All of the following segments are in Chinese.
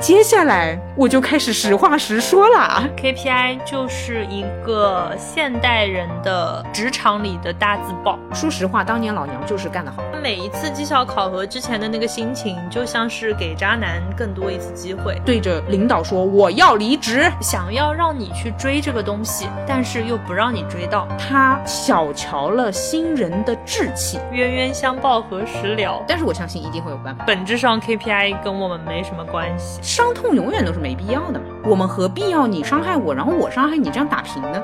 接下来我就开始实话实说啦。KPI 就是一个现代人的职场里的大字报。说实话，当年老娘就是干得好。每一次绩效考核之前的那个心情，就像是给渣男更多一次机会，对着领导说我要离职，想要让你去追这个东西，但是又不让你追到。他小瞧了新人的志气，冤冤相报何时了？但是我相信一定会有办法。本质上 KPI 跟我们没什么关系，伤痛永远都是没必要的嘛。我们何必要你伤害我，然后我伤害你，这样打平呢？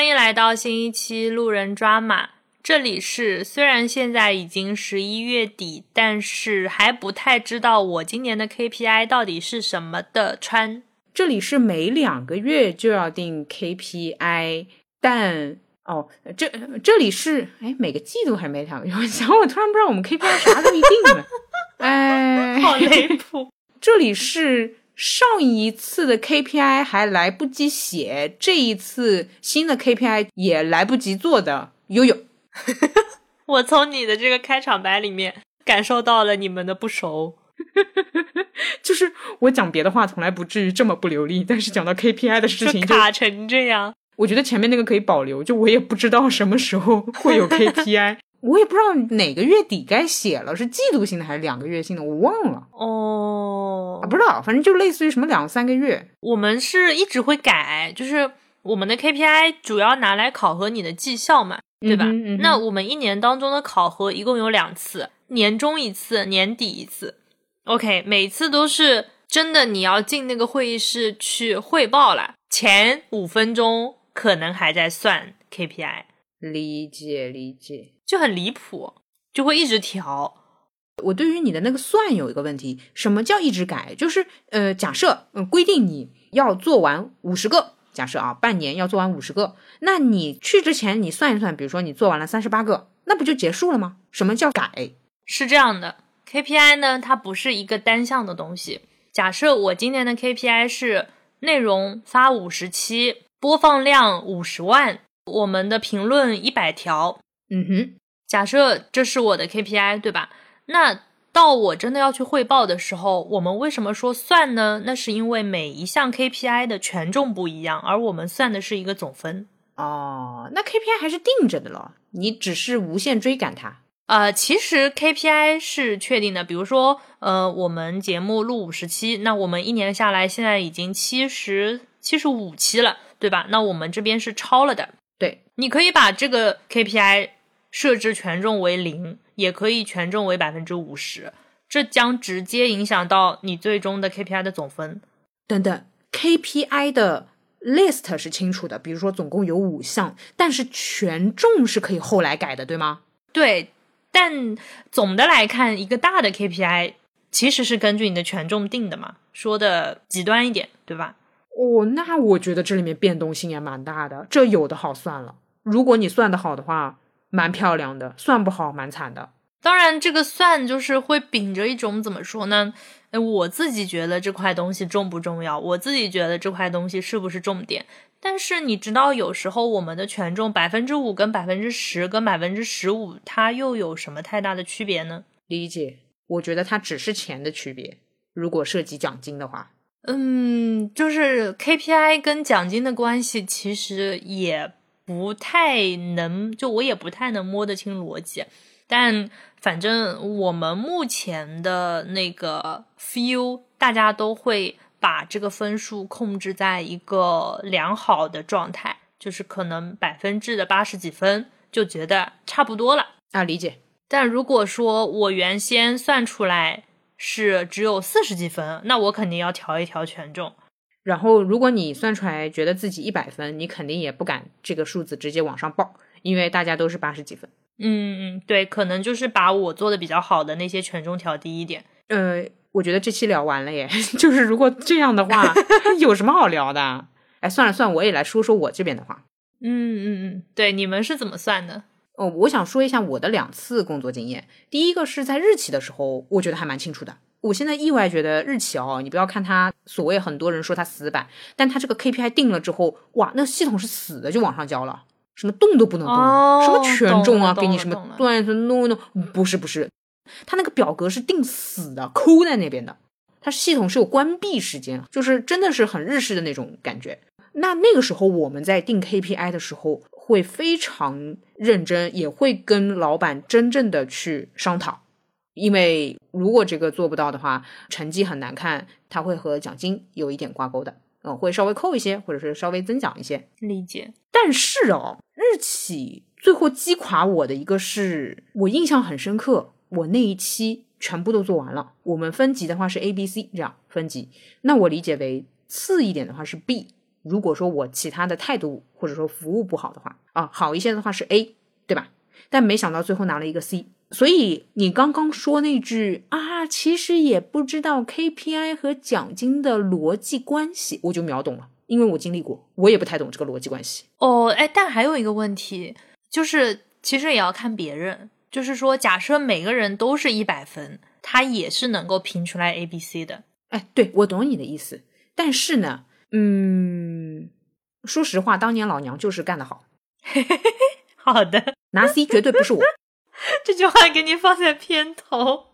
欢迎来到新一期路人抓马。这里是虽然现在已经十一月底，但是还不太知道我今年的 KPI 到底是什么的川。这里是每两个月就要定 KPI，但哦，这这里是哎每个季度还每两个月，我想我突然不知道我们 KPI 啥都一定了，哎，好离谱。这里是上一次的 KPI 还来不及写，这一次新的 KPI 也来不及做的悠悠。我从你的这个开场白里面感受到了你们的不熟。就是我讲别的话从来不至于这么不流利，但是讲到 KPI 的事情就卡成这样。我觉得前面那个可以保留，就我也不知道什么时候会有 KPI，我也不知道哪个月底该写了，是季度性的还是两个月性的，我忘了哦啊，，不知道，反正就类似于什么两三个月。我们是一直会改，就是我们的 KPI 主要拿来考核你的绩效嘛，对吧？嗯哼嗯那我们一年当中的考核一共有两次，年终一次，年底一次。OK，每次都是真的，你要进那个会议室去汇报了，前五分钟可能还在算 KPI，理解理解。就很离谱，就会一直调。我对于你的那个算有一个问题，什么叫一直改？就是呃，假设嗯、规定你要做完五十个，假设啊，半年要做完五十个，那你去之前你算一算，比如说你做完了三十八个，那不就结束了吗？什么叫改？是这样的，KPI 呢，它不是一个单向的东西。假设我今年的 KPI 是内容发五十期，播放量五十万，我们的评论一百条。嗯哼，假设这是我的 KPI，对吧？那到我真的要去汇报的时候，我们为什么说算呢？那是因为每一项 KPI 的权重不一样，而我们算的是一个总分。哦，那 KPI 还是定着的咯，你只是无限追赶它。呃，其实 KPI 是确定的，比如说，呃，我们节目录五十期，那我们一年下来现在已经七十七十五期了，对吧？那我们这边是超了的。对，你可以把这个 KPI 设置权重为零，也可以权重为百分之五十，这将直接影响到你最终的 KPI 的总分。等等，KPI 的 list 是清楚的，比如说总共有五项，但是权重是可以后来改的，对吗？对，但总的来看，一个大的 KPI 其实是根据你的权重定的嘛，说的极端一点，对吧？哦，那我觉得这里面变动性也蛮大的，这有的好算了。如果你算的好的话，蛮漂亮的；算不好，蛮惨的。当然，这个算就是会秉着一种怎么说呢？哎，我自己觉得这块东西重不重要？我自己觉得这块东西是不是重点？但是你知道，有时候我们的权重百分之五跟百分之十跟百分之十五，它又有什么太大的区别呢？理解，我觉得它只是钱的区别。如果涉及奖金的话，嗯，就是 KPI 跟奖金的关系，其实也不太能，就我也不太能摸得清逻辑。但反正我们目前的那个 feel，大家都会把这个分数控制在一个良好的状态，就是可能百分制的八十几分，就觉得差不多了。啊，理解。但如果说我原先算出来是只有四十几分，那我肯定要调一调权重。然后，如果你算出来觉得自己一百分，你肯定也不敢这个数字直接往上报，因为大家都是八十几分。嗯嗯，对，可能就是把我做的比较好的那些权重调低一点。呃，我觉得这期聊完了耶，就是如果这样的话，有什么好聊的？哎，算了算了，我也来说说我这边的话。嗯嗯嗯，对，你们是怎么算的？哦，我想说一下我的两次工作经验。第一个是在日企的时候，我觉得还蛮清楚的。我现在意外觉得日企哦，你不要看它所谓很多人说它死板，但它这个 KPI 定了之后，哇，那系统是死的就往上交了。什么动都不能动，哦什么权重啊，给你什么懂了懂了段子弄一弄，不是不是，它那个表格是定死的，抠在那边的，它系统是有关闭时间，就是真的是很日式的那种感觉。那那个时候我们在定 KPI 的时候，会非常认真，也会跟老板真正的去商讨，因为如果这个做不到的话，成绩很难看，它会和奖金有一点挂钩的，嗯、会稍微扣一些，或者是稍微增奖一些。理解。但是哦，日企最后击垮我的一个是我印象很深刻，我那一期全部都做完了。我们分级的话是 A、B、C 这样分级，那我理解为次一点的话是 B。如果说我其他的态度或者说服务不好的话，啊，好一些的话是 A，对吧？但没想到最后拿了一个 C。所以你刚刚说那句啊，其实也不知道 KPI 和奖金的逻辑关系，我就秒懂了，因为我经历过，我也不太懂这个逻辑关系。哦，哎，但还有一个问题，就是其实也要看别人。就是说，假设每个人都是一百分，他也是能够评出来 A、B、C 的。哎，对，我懂你的意思，但是呢，嗯，说实话，当年老娘就是干得好，好的，拿 C 绝对不是我。这句话给你放在片头。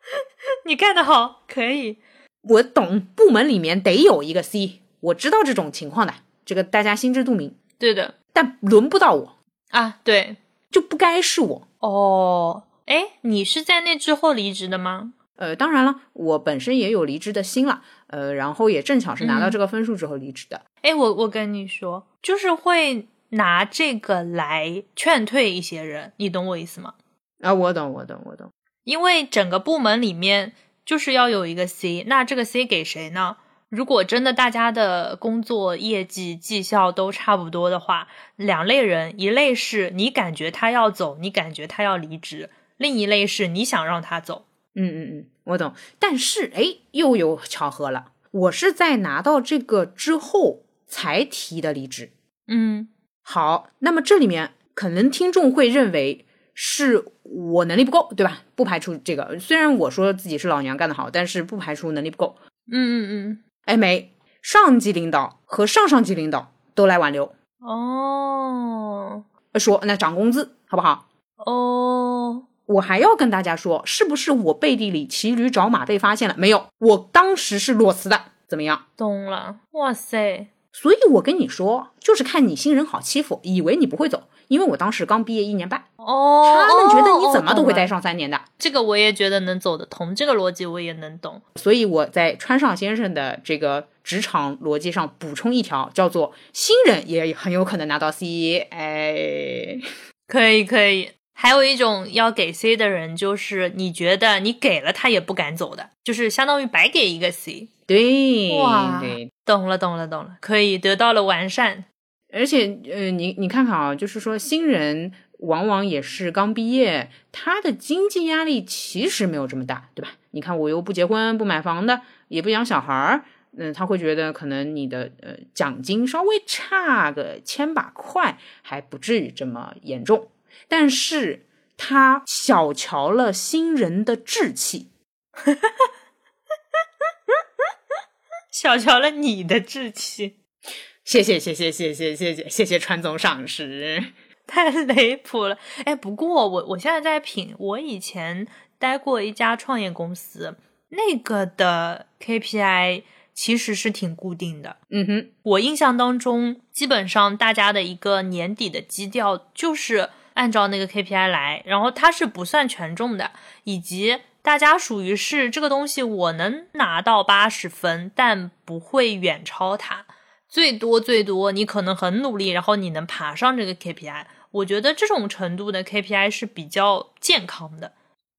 你干得好，可以。我懂，部门里面得有一个 C，我知道这种情况的，这个大家心知肚明，对的但轮不到我，啊，对。就不该是我。哦，哎，你是在那之后离职的吗？呃，当然了，我本身也有离职的心了，呃，然后也正巧是拿到嗯这个分数之后离职的。哎，我我跟你说，就是会拿这个来劝退一些人，你懂我意思吗？啊，我懂，我懂，我懂。因为整个部门里面就是要有一个 C，那这个 C 给谁呢？如果真的大家的工作业绩绩效都差不多的话，两类人，一类是你感觉他要走，你感觉他要离职；另一类是你想让他走。嗯嗯嗯，我懂。但是哎，又有巧合了，我是在拿到这个之后才提的离职。嗯好，那么这里面可能听众会认为是我能力不够，对吧？不排除这个。虽然我说自己是老娘干得好，但是不排除能力不够。嗯嗯嗯，哎，没，上级领导和上上级领导都来挽留，哦说那涨工资好不好？哦，我还要跟大家说，是不是我背地里骑驴找马被发现了？没有，我当时是裸辞的，怎么样？懂了。哇塞，所以我跟你说，就是看你新人好欺负，以为你不会走，因为我当时刚毕业一年半，哦，他们觉得你怎么都会待上三年的。这个我也觉得能走得通，这个逻辑我也能懂。所以我在川上先生的这个职场逻辑上补充一条，叫做新人也很有可能拿到 C。哎，可以可以。还有一种要给 C 的人，就是你觉得你给了他也不敢走的，就是相当于白给一个 C。对，哇对，懂了懂了懂了，可以得到了完善。而且呃，你你看看啊，就是说新人往往也是刚毕业，他的经济压力其实没有这么大，对吧？你看我又不结婚，不买房的，也不养小孩儿，嗯、他会觉得可能你的呃奖金稍微差个千把块，还不至于这么严重。但是他小瞧了新人的志气，小瞧了你的志气，谢谢谢谢谢谢谢谢谢谢川总赏识。太离谱了。哎，不过我我现在在品，我以前待过一家创业公司，那个的 KPI 其实是挺固定的。嗯哼，我印象当中，基本上大家的一个年底的基调就是按照那个 KPI 来，然后它是不算权重的，以及大家属于是这个东西我能拿到八十分，但不会远超它，最多最多你可能很努力，然后你能爬上这个 KPI。我觉得这种程度的 KPI 是比较健康的。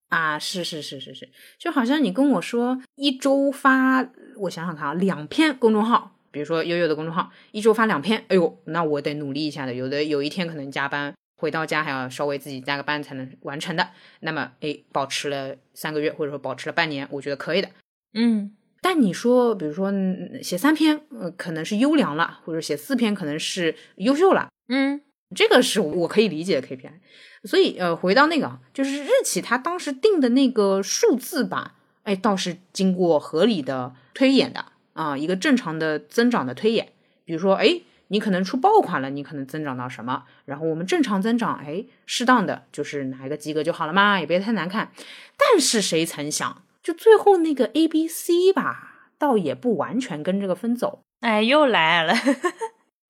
啊，是是是是是，就好像你跟我说一周发，我想想看啊，两篇公众号，比如说悠悠的公众号，一周发两篇，哎呦，那我得努力一下的，有的有一天可能加班，回到家还要稍微自己加个班才能完成的，那么哎，保持了三个月或者说保持了半年，我觉得可以的。嗯但你说，比如说嗯写三篇，呃，可能是优良了，或者写四篇可能是优秀了，嗯这个是我可以理解的 KPI。所以呃，回到那个啊，就是日企它当时定的那个数字吧，哎，倒是经过合理的推演的啊，一个正常的增长的推演。比如说，哎，你可能出爆款了，你可能增长到什么？然后我们正常增长，哎，适当的就是拿一个及格就好了嘛，也别太难看。但是谁曾想，就最后那个 A、B、C 吧，倒也不完全跟这个分走。哎，又来了，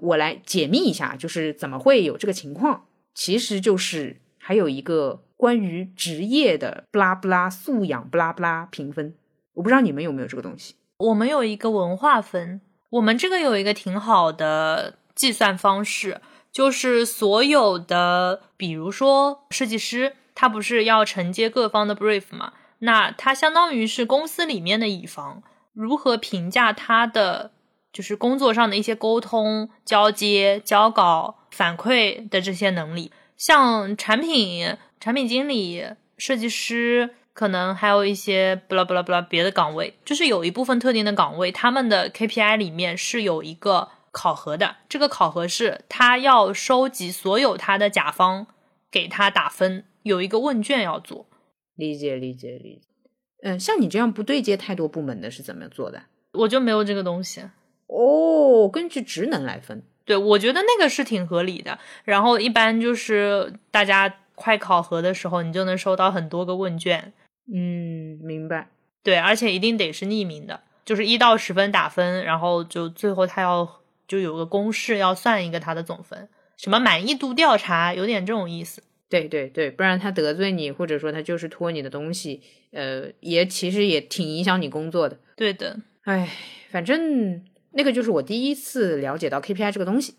我来解密一下，就是怎么会有这个情况？其实就是还有一个关于职业的不拉不拉素养不拉不拉评分，我不知道你们有没有这个东西。我们有一个文化分。我们这个有一个挺好的计算方式，就是所有的，比如说设计师，他不是要承接各方的 brief 嘛？那他相当于是公司里面的乙方，如何评价他的就是工作上的一些沟通、交接、交稿、反馈的这些能力，像产品、产品经理、设计师。可能还有一些不啦不啦不啦别的岗位，就是有一部分特定的岗位，他们的 KPI 里面是有一个考核的。这个考核是他要收集所有他的甲方给他打分，有一个问卷要做。理解理解理解。嗯，像你这样不对接太多部门的是怎么做的？我就没有这个东西。哦，根据职能来分。对，我觉得那个是挺合理的。然后一般就是大家快考核的时候，你就能收到很多个问卷。嗯，明白。对，而且一定得是匿名的，就是一到十分打分，然后就最后他要就有个公式要算一个他的总分，什么满意度调查，有点这种意思。对对对，不然他得罪你，或者说他就是拖你的东西，呃，也其实也挺影响你工作的。对的，哎，反正那个就是我第一次了解到 KPI 这个东西，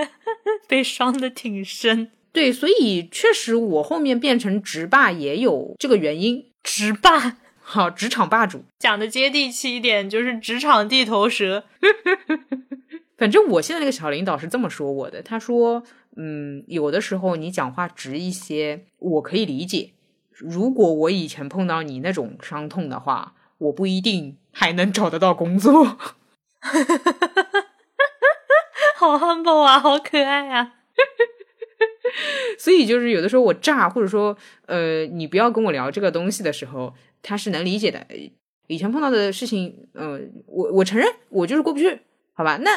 被伤的挺深。对，所以确实我后面变成直霸也有这个原因。直霸，好，职场霸主，讲的接地气一点，就是职场地头蛇。反正我现在那个小领导是这么说我的，他说，嗯，有的时候你讲话直一些，我可以理解。如果我以前碰到你那种伤痛的话，我不一定还能找得到工作。好 humble 啊，好可爱啊。所以就是有的时候我炸，或者说呃，你不要跟我聊这个东西的时候，他是能理解的。以前碰到的事情，呃，我我承认我就是过不去，好吧？那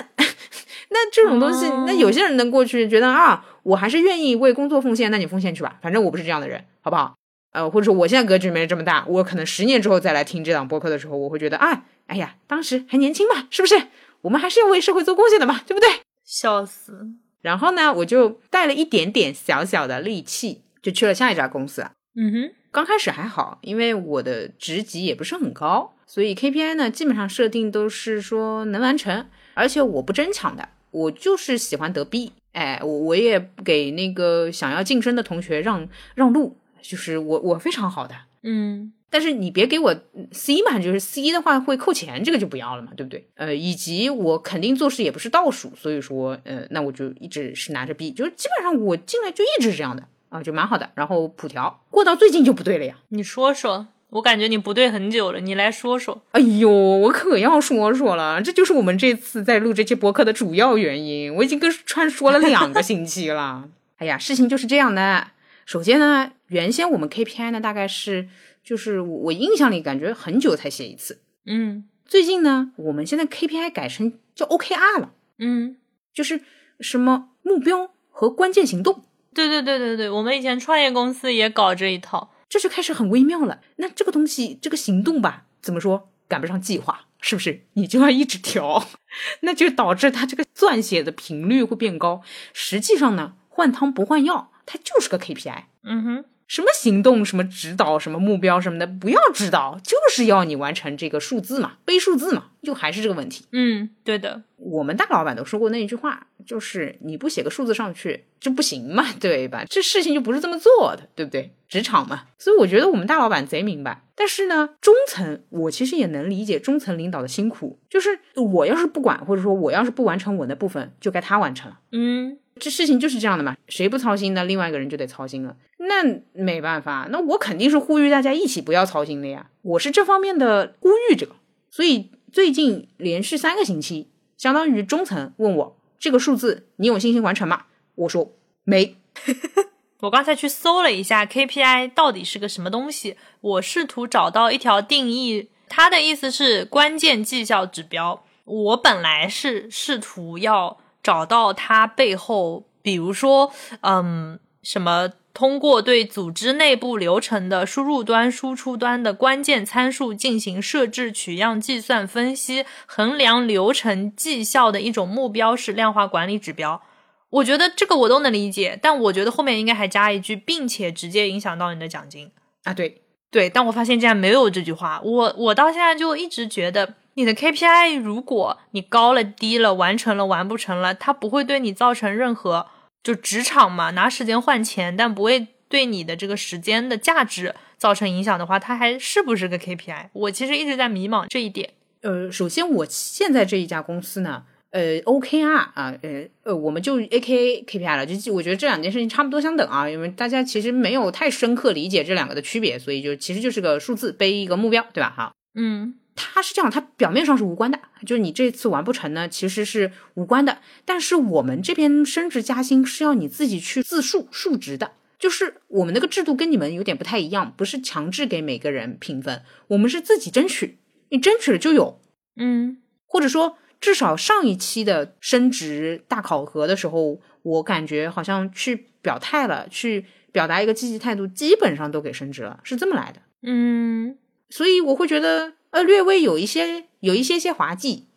那这种东西，那有些人能过去，觉得啊，我还是愿意为工作奉献，那你奉献去吧，反正我不是这样的人，好不好？呃，或者说我现在格局没这么大，我可能十年之后再来听这档播客的时候，我会觉得啊，哎呀，当时还年轻嘛，是不是？我们还是要为社会做贡献的嘛，对不对？笑死。然后呢，我就带了一点点小小的戾气，就去了下一家公司。嗯哼，刚开始还好，因为我的职级也不是很高，所以 KPI 呢基本上设定都是说能完成，而且我不争抢的，我就是喜欢得 B。哎，我我也给那个想要晋升的同学让让路，就是我我非常好的。嗯。但是你别给我 C 嘛，就是 C 的话会扣钱，这个就不要了嘛，对不对？呃，以及我肯定做事也不是倒数，所以说，呃，那我就一直是拿着 B，就是基本上我进来就一直是这样的啊，就蛮好的。然后普调过到最近就不对了呀，你说说，我感觉你不对很久了，你来说说。哎呦，我可要说说了，这就是我们这次在录这期博客的主要原因，我已经跟川说了两个星期了。哎呀，事情就是这样的。首先呢，原先我们 KPI 呢大概是。就是我印象里感觉很久才写一次，嗯，最近呢，我们现在 KPI 改成叫 OKR 了，嗯，就是什么目标和关键行动，对对对对对，我们以前创业公司也搞这一套，这就开始很微妙了。那这个东西，这个行动吧，怎么说赶不上计划，是不是？你就要一直调，那就导致它这个撰写的频率会变高。实际上呢，换汤不换药，它就是个 KPI，嗯哼。什么行动、什么指导、什么目标什么的，不要指导，就是要你完成这个数字嘛，背数字嘛，就还是这个问题。嗯，对的，我们大老板都说过那一句话，就是你不写个数字上去就不行嘛，对吧？这事情就不是这么做的，对不对？职场嘛，所以我觉得我们大老板贼明白。但是呢，中层我其实也能理解中层领导的辛苦，就是我要是不管，或者说我要是不完成我那部分，就该他完成了。嗯。这事情就是这样的嘛，谁不操心，那另外一个人就得操心了。那没办法，那我肯定是呼吁大家一起不要操心的呀。我是这方面的呼吁者，所以最近连续三个星期，相当于中层问我这个数字，你有信心完成吗？我说没。我刚才去搜了一下 KPI 到底是个什么东西，我试图找到一条定义，它的意思是关键绩效指标。我本来是试图要。找到它背后，比如说，嗯，什么通过对组织内部流程的输入端、输出端的关键参数进行设置、取样、计算、分析、衡量流程绩效的一种目标式量化管理指标。我觉得这个我都能理解，但我觉得后面应该还加一句，并且直接影响到你的奖金啊。对对，但我发现竟然没有这句话。我我到现在就一直觉得，你的 KPI 如果你高了低了，完成了完不成了，它不会对你造成任何就职场嘛，拿时间换钱，但不会对你的这个时间的价值造成影响的话，它还是不是个 KPI？我其实一直在迷茫这一点。呃，首先我现在这一家公司呢。呃，OKR 啊，呃呃，我们就 AKA KPI 了，就我觉得这两件事情差不多相等啊，因为大家其实没有太深刻理解这两个的区别，所以就其实就是个数字背一个目标，对吧？哈，嗯，它是这样，它表面上是无关的，就是你这次完不成呢，其实是无关的。但是我们这边升职加薪是要你自己去自述述职的，就是我们那个制度跟你们有点不太一样，不是强制给每个人评分，我们是自己争取，你争取了就有，嗯，或者说。至少上一期的升职大考核的时候，我感觉好像去表态了，去表达一个积极态度，基本上都给升职了，是这么来的。嗯，所以我会觉得，呃，略微有一些有一些些滑稽。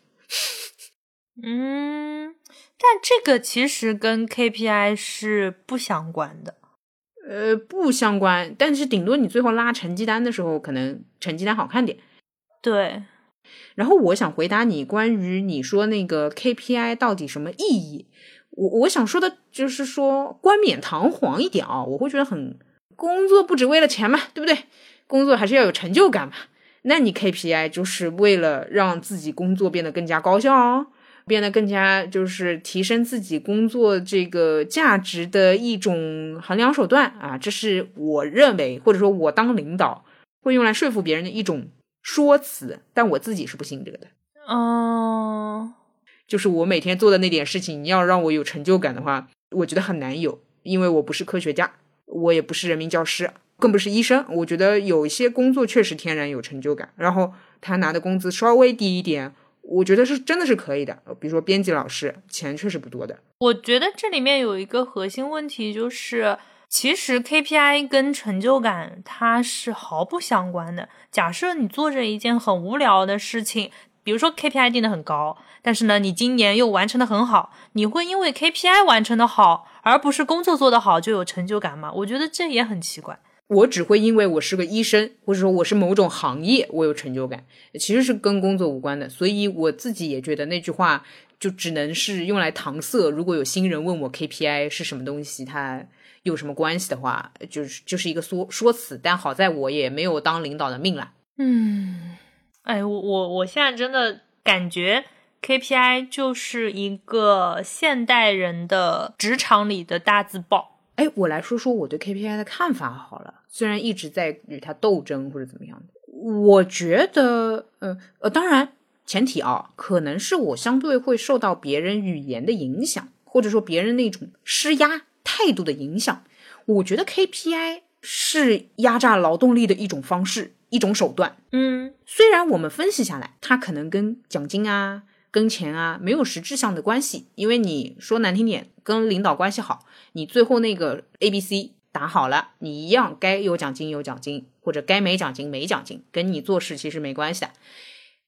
嗯，但这个其实跟 KPI 是不相关的。呃，不相关，但是顶多你最后拉成绩单的时候，可能成绩单好看点。对。然后我想回答你关于你说那个 KPI 到底什么意义，我我想说的就是说冠冕堂皇一点啊，我会觉得很工作不只为了钱嘛，对不对？工作还是要有成就感嘛。那你 KPI 就是为了让自己工作变得更加高效，变得更加就是提升自己工作这个价值的一种衡量手段啊。这是我认为或者说我当领导会用来说服别人的一种。说辞，但我自己是不信这个的。哦，就是我每天做的那点事情，你要让我有成就感的话，我觉得很难有，因为我不是科学家，我也不是人民教师，更不是医生。我觉得有一些工作确实天然有成就感，然后他拿的工资稍微低一点，我觉得是真的是可以的。比如说编辑老师，钱确实不多的。我觉得这里面有一个核心问题就是。其实 KPI 跟成就感它是毫不相关的。假设你做着一件很无聊的事情，比如说 KPI 定的很高，但是呢，你今年又完成的很好，你会因为 KPI 完成的好，而不是工作做得好就有成就感吗？我觉得这也很奇怪。我只会因为我是个医生，或者说我是某种行业，我有成就感，其实是跟工作无关的。所以我自己也觉得那句话就只能是用来搪塞。如果有新人问我 KPI 是什么东西，他。有什么关系的话，就是就是一个说说辞。但好在我也没有当领导的命啦。嗯，哎，我我我现在真的感觉 KPI 就是一个现代人的职场里的大字报。哎，我来说说我对 KPI 的看法好了。虽然一直在与他斗争或者怎么样的，我觉得，呃呃，当然前提啊，可能是我相对会受到别人语言的影响，或者说别人那种施压。态度的影响，我觉得 KPI 是压榨劳动力的一种方式，一种手段。嗯，虽然我们分析下来，它可能跟奖金啊、跟钱啊没有实质上的关系，因为你说难听点，跟领导关系好，你最后那个 A、B、C 打好了，你一样该有奖金有奖金，或者该没奖金没奖金，跟你做事其实没关系的。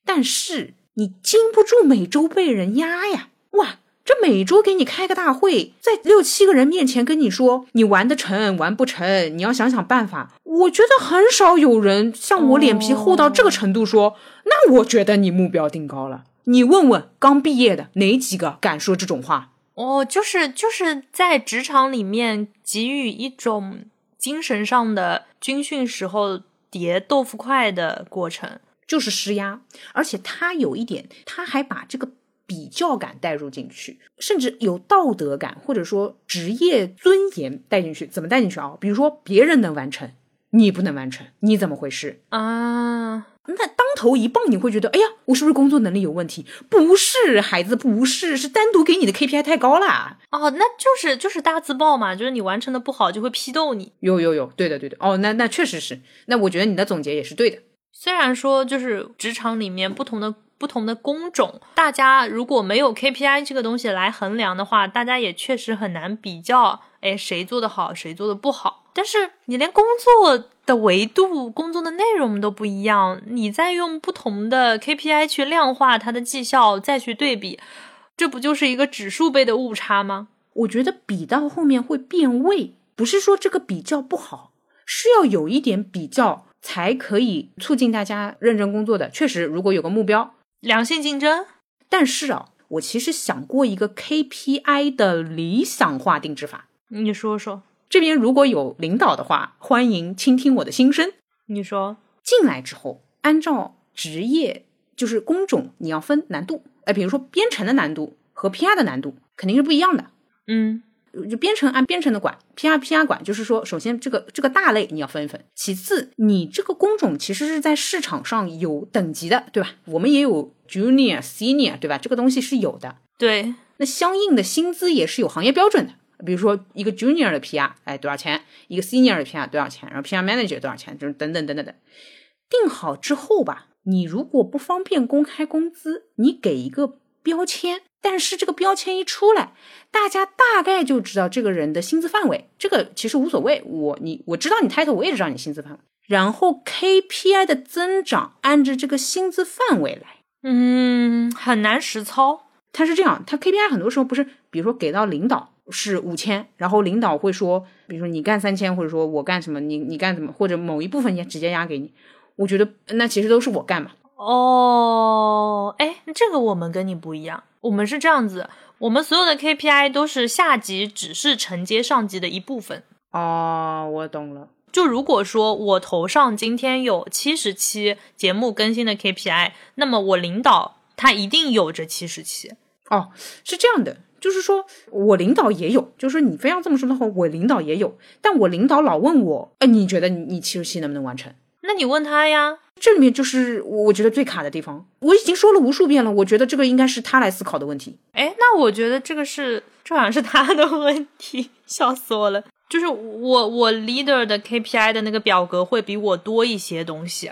但是你经不住每周被人压呀，哇！这每周给你开个大会，在六七个人面前跟你说你完得成完不成，你要想想办法。我觉得很少有人像我脸皮厚到这个程度，说那我觉得你目标定高了。你问问刚毕业的哪几个敢说这种话？哦，就是就是在职场里面给予一种精神上的军训时候叠豆腐块的过程，就是施压。而且他有一点，他还把这个。比较感带入进去，甚至有道德感或者说职业尊严带进去，怎么带进去啊？比如说别人能完成，你不能完成，你怎么回事啊？那当头一棒，你会觉得，哎呀，我是不是工作能力有问题？不是，孩子，不是，是单独给你的 KPI 太高了。哦，那就是就是大自爆嘛，就是你完成的不好就会批斗你。有有有，对的对的。哦，那那确实是，那我觉得你的总结也是对的。虽然说就是职场里面不同的不同的工种，大家如果没有 KPI 这个东西来衡量的话，大家也确实很难比较，哎，谁做的好，谁做的不好。但是你连工作的维度、工作的内容都不一样，你再用不同的 KPI 去量化它的绩效，再去对比，这不就是一个指数倍的误差吗？我觉得比到后面会变味，不是说这个比较不好，是要有一点比较。才可以促进大家认真工作的。确实，如果有个目标，良性竞争。但是啊，我其实想过一个 KPI 的理想化定制法。你说说，这边如果有领导的话，欢迎倾听我的心声。你说，进来之后，按照职业就是工种，你要分难度。哎，比如说编程的难度和 PR 的难度肯定是不一样的。嗯。就编程按编程的管，PR PR 管，就是说，首先这个这个大类你要分一分，其次你这个工种其实是在市场上有等级的，对吧？我们也有 Junior、Senior，对吧？这个东西是有的。对，那相应的薪资也是有行业标准的，比如说一个 Junior 的 PR，哎多少钱？一个 Senior 的 PR 多少钱？然后 PR Manager 多少钱？就是等等等等等。定好之后吧，你如果不方便公开工资，你给一个标签。但是这个标签一出来，大家大概就知道这个人的薪资范围。这个其实无所谓，我你我知道你 title，我也知道你薪资范围。然后 KPI 的增长按着这个薪资范围来，嗯，很难实操。它是这样，它 KPI 很多时候不是，比如说给到领导是五千，然后领导会说，比如说你干三千，或者说我干什么，你你干什么，或者某一部分也直接压给你。我觉得那其实都是我干嘛。哦，哎，这个我们跟你不一样。我们是这样子，我们所有的 KPI 都是下级只是承接上级的一部分。哦，我懂了。就如果说我头上今天有七十期节目更新的 KPI，那么我领导他一定有这七十期。哦，是这样的，就是说我领导也有，就是说你非要这么说的话，我领导也有，但我领导老问我，哎，你觉得你你七十期能不能完成？那你问他呀。这里面就是我觉得最卡的地方，我已经说了无数遍了。我觉得这个应该是他来思考的问题。哎，那我觉得这个是，这好像是他的问题，笑死我了。就是我我 leader 的 KPI 的那个表格会比我多一些东西。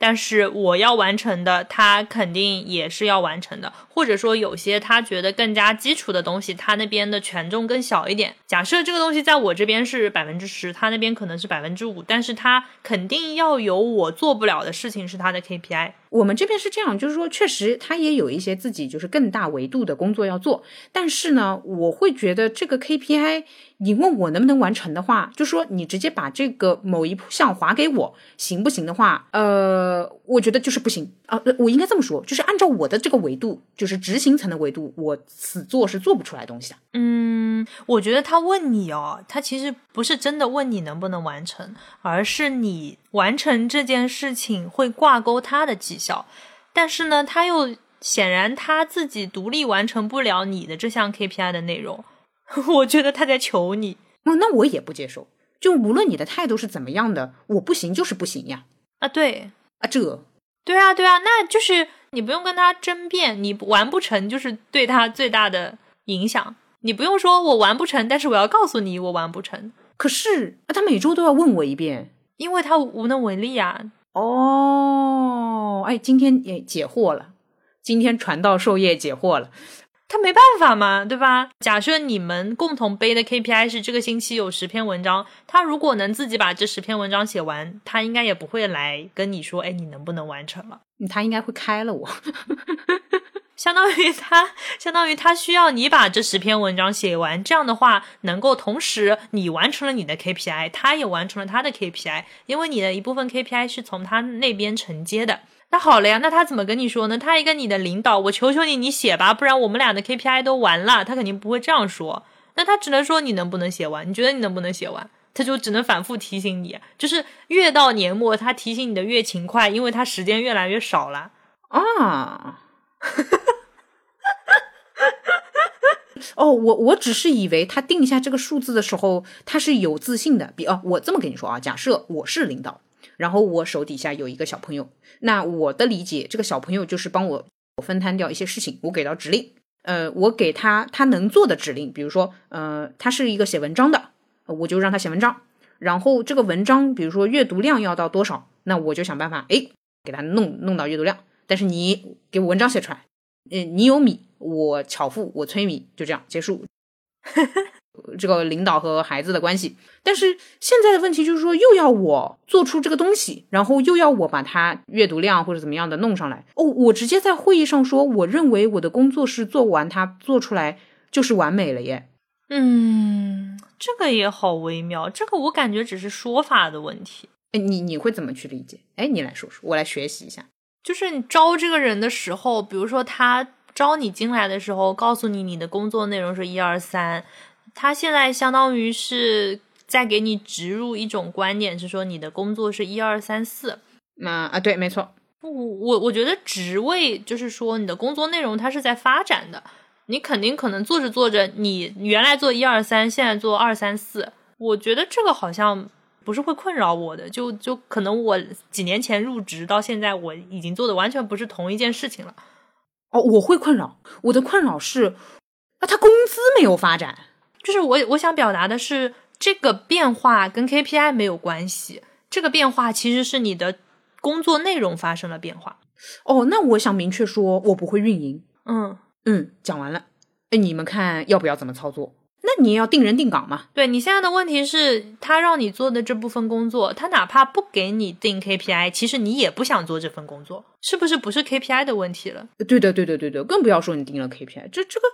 但是我要完成的，他肯定也是要完成的，或者说有些他觉得更加基础的东西，他那边的权重更小一点。假设这个东西在我这边是百分之十，他那边可能是百分之五，但是他肯定要有我做不了的事情是他的 KPI。我们这边是这样，就是说，确实他也有一些自己就是更大维度的工作要做，但是呢，我会觉得这个 KPI，你问我能不能完成的话，就说你直接把这个某一项划给我，行不行的话，呃，我觉得就是不行啊，我应该这么说，就是按照我的这个维度，就是执行层的维度，我死做是做不出来东西的。嗯，我觉得他问你哦，他其实不是真的问你能不能完成，而是你。完成这件事情会挂钩他的绩效，但是呢，他又显然他自己独立完成不了你的这项 KPI 的内容。我觉得他在求你，那那我也不接受。就无论你的态度是怎么样的，我不行就是不行呀。啊，对啊，这，对啊，对啊，那就是你不用跟他争辩，你完不成就是对他最大的影响。你不用说我完不成，但是我要告诉你我完不成。可是啊，他每周都要问我一遍。因为他无能为力呀。哦，哎，今天也解惑了，今天传道授业解惑了。他没办法嘛，对吧？假设你们共同背的 KPI 是这个星期有十篇文章，他如果能自己把这十篇文章写完，他应该也不会来跟你说，哎，你能不能完成了？他应该会开了我。相当于他，相当于他需要你把这十篇文章写完，这样的话能够同时你完成了你的 KPI，他也完成了他的 KPI，因为你的一部分 KPI 是从他那边承接的。那好了呀，那他怎么跟你说呢？他一个你的领导，我求求你，你写吧，不然我们俩的 KPI 都完了。他肯定不会这样说，那他只能说你能不能写完？你觉得你能不能写完？他就只能反复提醒你，就是越到年末，他提醒你的越勤快，因为他时间越来越少了啊。哦，我我只是以为他定下这个数字的时候，他是有自信的。比哦，我这么跟你说啊，假设我是领导，然后我手底下有一个小朋友，那我的理解，这个小朋友就是帮我分摊掉一些事情，我给到指令，呃，我给他他能做的指令，比如说，呃，他是一个写文章的，我就让他写文章，然后这个文章，比如说阅读量要到多少，那我就想办法，哎。给他弄弄到阅读量。但是你给我文章写出来，嗯，你有米，我巧妇我催米，就这样结束。这个领导和孩子的关系，但是现在的问题就是说，又要我做出这个东西，然后又要我把它阅读量或者怎么样的弄上来。哦，我直接在会议上说，我认为我的工作是做完它做出来就是完美了耶。嗯，这个也好微妙，这个我感觉只是说法的问题。哎，你你会怎么去理解？哎，你来说说，我来学习一下。就是你招这个人的时候，比如说他招你进来的时候，告诉你你的工作内容是一二三。他现在相当于是在给你植入一种观点，是说你的工作是一二三四。那啊，对，没错。我我我觉得职位就是说你的工作内容它是在发展的，你肯定可能做着做着，你原来做一二三，现在做二三四。我觉得这个好像不是会困扰我的，就就可能我几年前入职到现在，我已经做的完全不是同一件事情了。哦，我会困扰，我的困扰是啊，他工资没有发展。就是我我想表达的是，这个变化跟 KPI 没有关系，这个变化其实是你的工作内容发生了变化。哦，那我想明确说，我不会运营。嗯嗯，讲完了。哎，你们看要不要怎么操作？那你也要定人定岗嘛？对你现在的问题是，他让你做的这部分工作，他哪怕不给你定 KPI，其实你也不想做这份工作，是不是？不是 KPI 的问题了？对的，对的，对的，更不要说你定了 KPI，这这个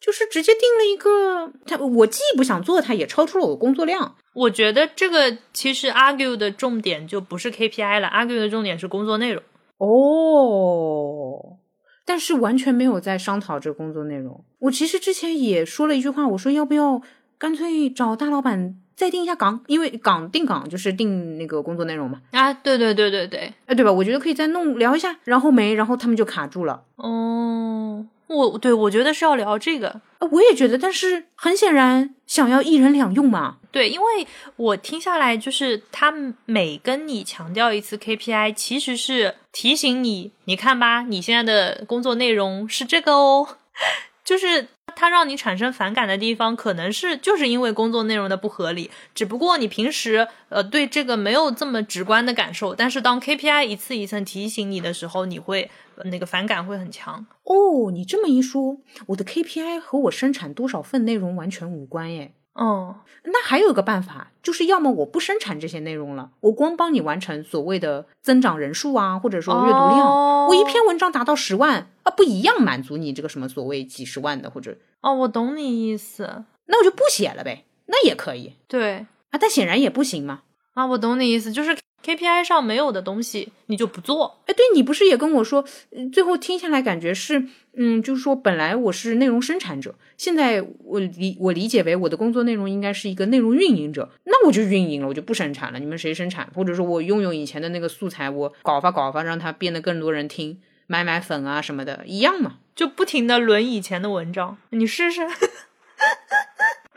就是直接定了一个，他我既不想做，他也超出了我的工作量。我觉得这个其实 argue 的重点就不是 KPI 了，argue 的重点是工作内容。哦。但是完全没有在商讨这个工作内容。我其实之前也说了一句话，我说要不要干脆找大老板再定一下岗，因为岗定岗就是定那个工作内容嘛。啊，对对对对对，哎，对吧？我觉得可以再弄聊一下，然后没，然后他们就卡住了。哦。我对我觉得是要聊这个，我也觉得，但是很显然想要一人两用嘛。对，因为我听下来就是他每跟你强调一次 KPI，其实是提醒你，你看吧，你现在的工作内容是这个哦，就是它让你产生反感的地方，可能是就是因为工作内容的不合理，只不过你平时呃对这个没有这么直观的感受，但是当 KPI 一次一次提醒你的时候，你会。那个反感会很强哦。你这么一说，我的 KPI 和我生产多少份内容完全无关耶。哦，那还有一个办法，就是要么我不生产这些内容了，我光帮你完成所谓的增长人数啊，或者说阅读量，我一篇文章达到十万啊，不一样满足你这个什么所谓几十万的或者哦，我懂你意思，那我就不写了呗，那也可以。对啊，但显然也不行嘛。啊，我懂你意思，就是。KPI 上没有的东西，你就不做。哎，对你不是也跟我说，最后听下来感觉是，嗯，就是说本来我是内容生产者，现在我理我理解为我的工作内容应该是一个内容运营者，那我就运营了，我就不生产了。你们谁生产？或者说我用用以前的那个素材，我搞发搞发，让它变得更多人听，买买粉啊什么的，一样嘛，就不停的轮以前的文章，你试试。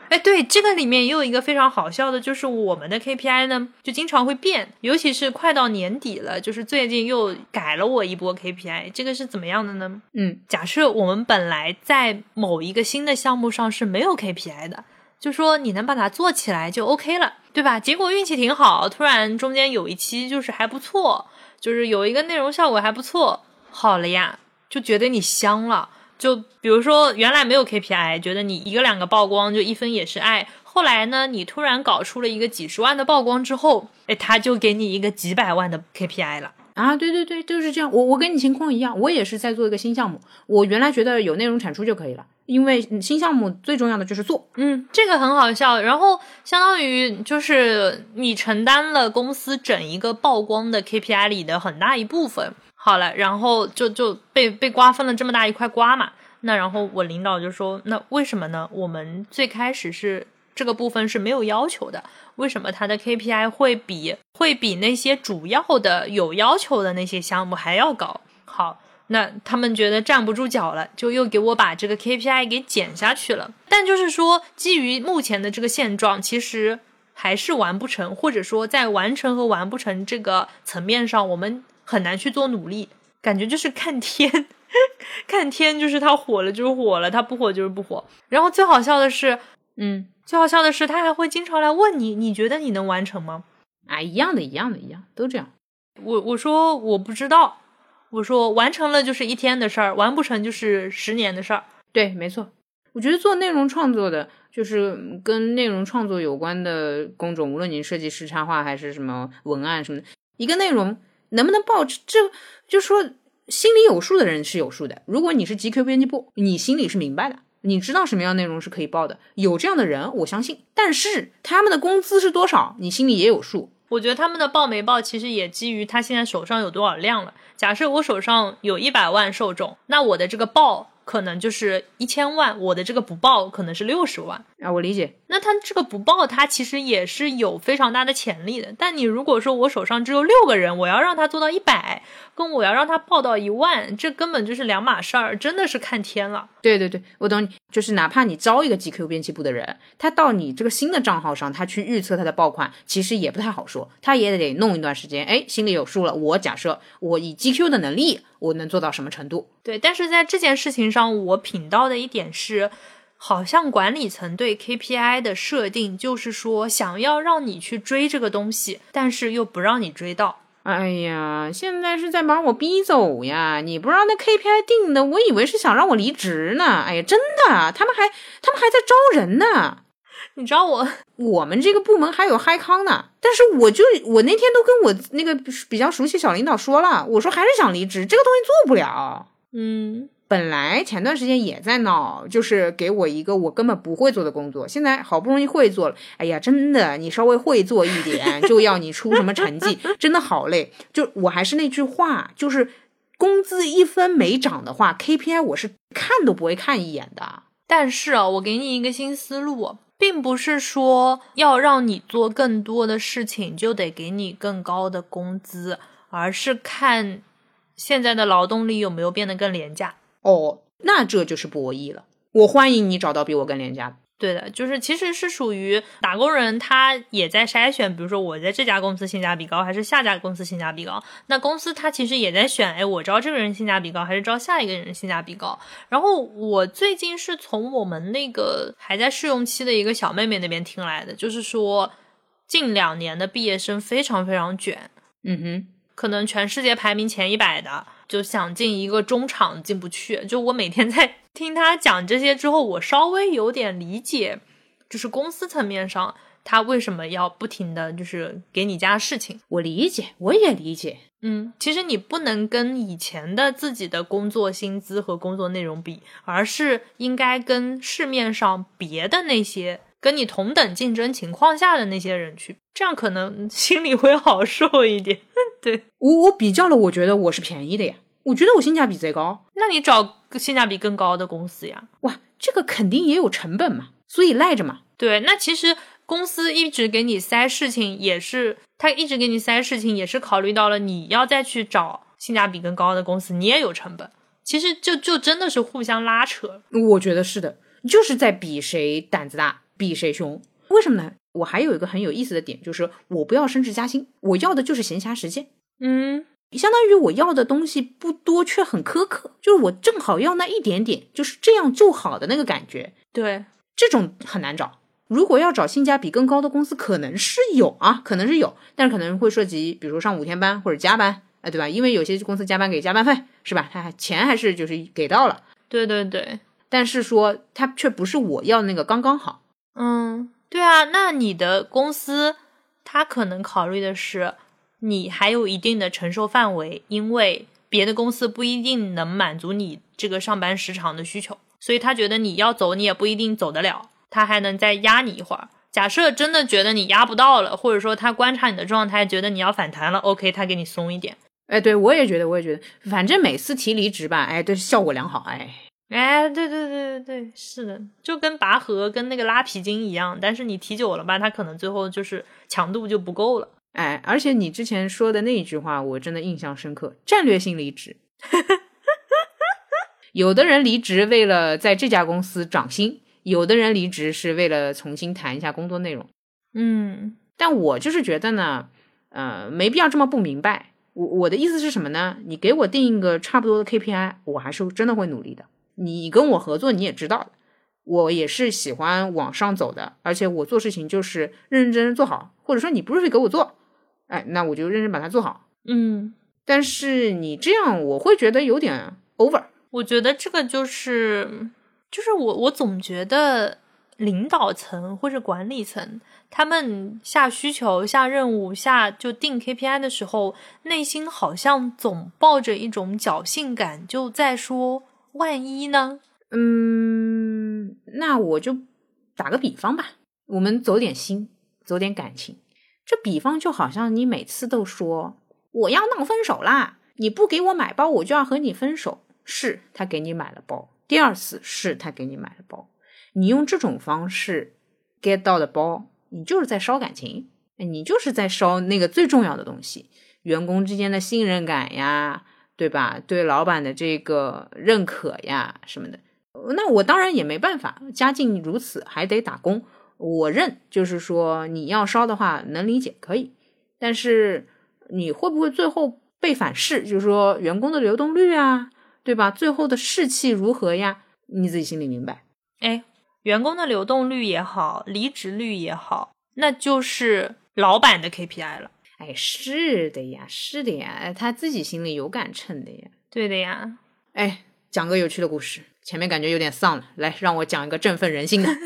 哎，对，这个里面也有一个非常好笑的，就是我们的 KPI 呢，就经常会变，尤其是快到年底了，就是最近又改了我一波 KPI。这个是怎么样的呢？嗯，假设我们本来在某一个新的项目上是没有 KPI 的，就说你能把它做起来就 OK 了，对吧？结果运气挺好，突然中间有一期就是还不错，就是有一个内容效果还不错，好了呀，就觉得你香了。就比如说，原来没有 KPI，觉得你一个两个曝光就一分也是爱。后来呢，你突然搞出了一个几十万的曝光之后，哎，他就给你一个几百万的 KPI 了啊！对对对，就是这样。我我跟你情况一样，我也是在做一个新项目。我原来觉得有内容产出就可以了，因为新项目最重要的就是做。嗯，这个很好笑。然后相当于就是你承担了公司整一个曝光的 KPI 里的很大一部分。好了，然后就就被被瓜分了这么大一块瓜嘛。那然后我领导就说：“那为什么呢？我们最开始是这个部分是没有要求的，为什么他的 KPI 会比会比那些主要的有要求的那些项目还要高？”好，那他们觉得站不住脚了，就又给我把这个 KPI 给减下去了。但就是说，基于目前的这个现状，其实还是完不成，或者说在完成和完不成这个层面上，我们。很难去做努力，感觉就是看天，看天就是它火了就是火了，它不火就是不火。然后最好笑的是，嗯，最好笑的是他还会经常来问你，你觉得你能完成吗？啊，一样的，一样的，一样，都这样。我我说我不知道，我说完成了就是一天的事儿，完不成就是十年的事儿。对，没错。我觉得做内容创作的，就是跟内容创作有关的工种，无论你设计师、插画还是什么文案什么的，一个内容能不能报，这就说心里有数的人是有数的。如果你是 GQ 编辑部，你心里是明白的，你知道什么样内容是可以报的，有这样的人，我相信。但是他们的工资是多少，你心里也有数。我觉得他们的报没报，其实也基于他现在手上有多少量了。假设我手上有一百万受众，那我的这个报可能就是一千万，我的这个不报可能是六十万啊。我理解。那他这个不报，他其实也是有非常大的潜力的。但你如果说我手上只有六个人，我要让他做到一百，跟我要让他报到一万，这根本就是两码事儿，真的是看天了。对对对，我懂你。就是哪怕你招一个 GQ 编辑部的人，他到你这个新的账号上，他去预测他的爆款，其实也不太好说。他也得弄一段时间，哎，心里有数了。我假设我以 GQ 的能力，我能做到什么程度？对，但是在这件事情上，我品到的一点是，好像管理层对 KPI 的设定就是说，想要让你去追这个东西，但是又不让你追到。哎呀，现在是在把我逼走呀！你不知道那 KPI 定的，我以为是想让我离职呢。哎呀，真的，他们还他们还在招人呢。你知道我我们这个部门还有嗨康呢，但是我就我那天都跟我那个比较熟悉小领导说了，我说还是想离职，这个东西做不了。嗯。本来前段时间也在闹，就是给我一个我根本不会做的工作，现在好不容易会做了，哎呀，真的，你稍微会做一点，就要你出什么成绩，真的好累。就我还是那句话，就是工资一分没涨的话，KPI 我是看都不会看一眼的。但是啊，我给你一个新思路，并不是说要让你做更多的事情就得给你更高的工资，而是看现在的劳动力有没有变得更廉价。哦，那这就是博弈了。我欢迎你找到比我更廉价的。对的，就是其实是属于打工人，他也在筛选，比如说我在这家公司性价比高，还是下家公司性价比高。那公司他其实也在选，哎，我招这个人性价比高，还是招下一个人性价比高。然后我最近是从我们那个还在试用期的一个小妹妹那边听来的，就是说近两年的毕业生非常非常卷。嗯哼，可能全世界排名前一百的。就想进一个中场进不去，就我每天在 听他讲这些之后，我稍微有点理解，就是公司层面上他为什么要不停的就是给你加事情，我理解，我也理解，嗯，其实你不能跟以前的自己的工作薪资和工作内容比，而是应该跟市面上别的那些。跟你同等竞争情况下的那些人去，这样可能心里会好受一点。对我，我比较了，我觉得我是便宜的呀，我觉得我性价比贼高。那你找性价比更高的公司呀？哇，这个肯定也有成本嘛，所以赖着嘛。对，那其实公司一直给你塞事情，也是他一直给你塞事情，也是考虑到了你要再去找性价比更高的公司，你也有成本。其实就就真的是互相拉扯。我觉得是的，就是在比谁胆子大。比谁凶？为什么呢？我还有一个很有意思的点，就是我不要升职加薪，我要的就是闲暇时间。嗯，相当于我要的东西不多，却很苛刻，就是我正好要那一点点，就是这样就好的那个感觉。对，这种很难找。如果要找性价比更高的公司，可能是有啊，可能是有，但是可能会涉及，比如上五天班或者加班，哎，对吧？因为有些公司加班给加班费，是吧？他还钱还是就是给到了。对对对，但是说他却不是我要那个刚刚好。嗯，对啊，那你的公司他可能考虑的是你还有一定的承受范围，因为别的公司不一定能满足你这个上班时长的需求，所以他觉得你要走你也不一定走得了，他还能再压你一会儿。假设真的觉得你压不到了，或者说他观察你的状态，觉得你要反弹了，OK，他给你松一点。哎，对我也觉得，我也觉得，反正每次提离职吧，哎，都效果良好，哎。哎，对对对对对，是的，就跟拔河、跟那个拉皮筋一样，但是你提久了吧，它可能最后就是强度就不够了。哎，而且你之前说的那一句话，我真的印象深刻，战略性离职。有的人离职为了在这家公司涨薪，有的人离职是为了重新谈一下工作内容。嗯，但我就是觉得呢，呃，没必要这么不明白。我我的意思是什么呢？你给我定一个差不多的 KPI，我还是真的会努力的。你跟我合作，你也知道的，我也是喜欢往上走的，而且我做事情就是认认真真做好，或者说你不是给我做，哎，那我就认真把它做好。嗯，但是你这样，我会觉得有点 over。我觉得这个就是，就是我我总觉得领导层或者管理层，他们下需求、下任务、下就定 KPI 的时候，内心好像总抱着一种侥幸感，就在说万一呢？嗯，那我就打个比方吧，我们走点心，走点感情。这比方就好像你每次都说我要闹分手啦，你不给我买包，我就要和你分手。是他给你买了包，第二次是他给你买了包，你用这种方式 get 到的包，你就是在烧感情，你就是在烧那个最重要的东西，员工之间的信任感呀，对吧？对老板的这个认可呀什么的。那我当然也没办法，家境如此，还得打工。我认，就是说你要烧的话，能理解，可以。但是你会不会最后被反噬？就是说员工的流动率啊，对吧？最后的士气如何呀？你自己心里明白。哎，员工的流动率也好，离职率也好，那就是老板的 KPI 了。哎，是的呀，是的呀，哎，他自己心里有杆秤的呀。对的呀。哎，讲个有趣的故事。前面感觉有点丧了，来让我讲一个振奋人心的。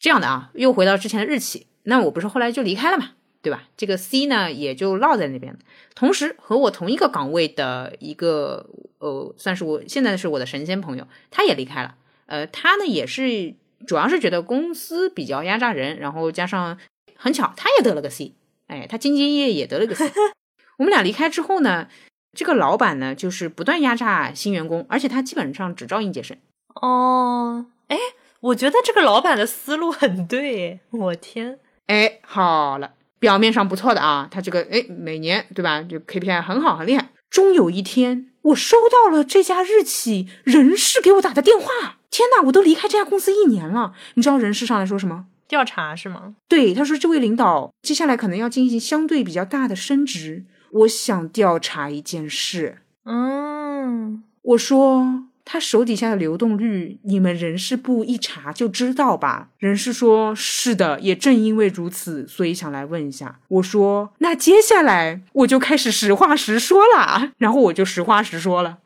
这样的啊，又回到之前的日期，那我不是后来就离开了嘛，对吧？这个 C 呢也就落在那边了。同时和我同一个岗位的一个呃，算是我现在是我的神仙朋友，他也离开了。呃，他呢也是主要是觉得公司比较压榨人，然后加上很巧他也得了个 C，哎，他兢兢业业也得了个 C。我们俩离开之后呢？这个老板呢，就是不断压榨新员工，而且他基本上只招应届生。哦，哎，我觉得这个老板的思路很对，我天，哎，好了，表面上不错的啊，他这个哎，每年对吧，就 KPI 很好很厉害。终有一天，我收到了这家日企人事给我打的电话，天呐，我都离开这家公司一年了，你知道人事上来说什么？调查是吗？对，他说这位领导接下来可能要进行相对比较大的升职。我想调查一件事。嗯，我说他手底下的流动率，你们人事部一查就知道吧？人事说是的，也正因为如此，所以想来问一下。我说那接下来我就开始实话实说了，然后我就实话实说了，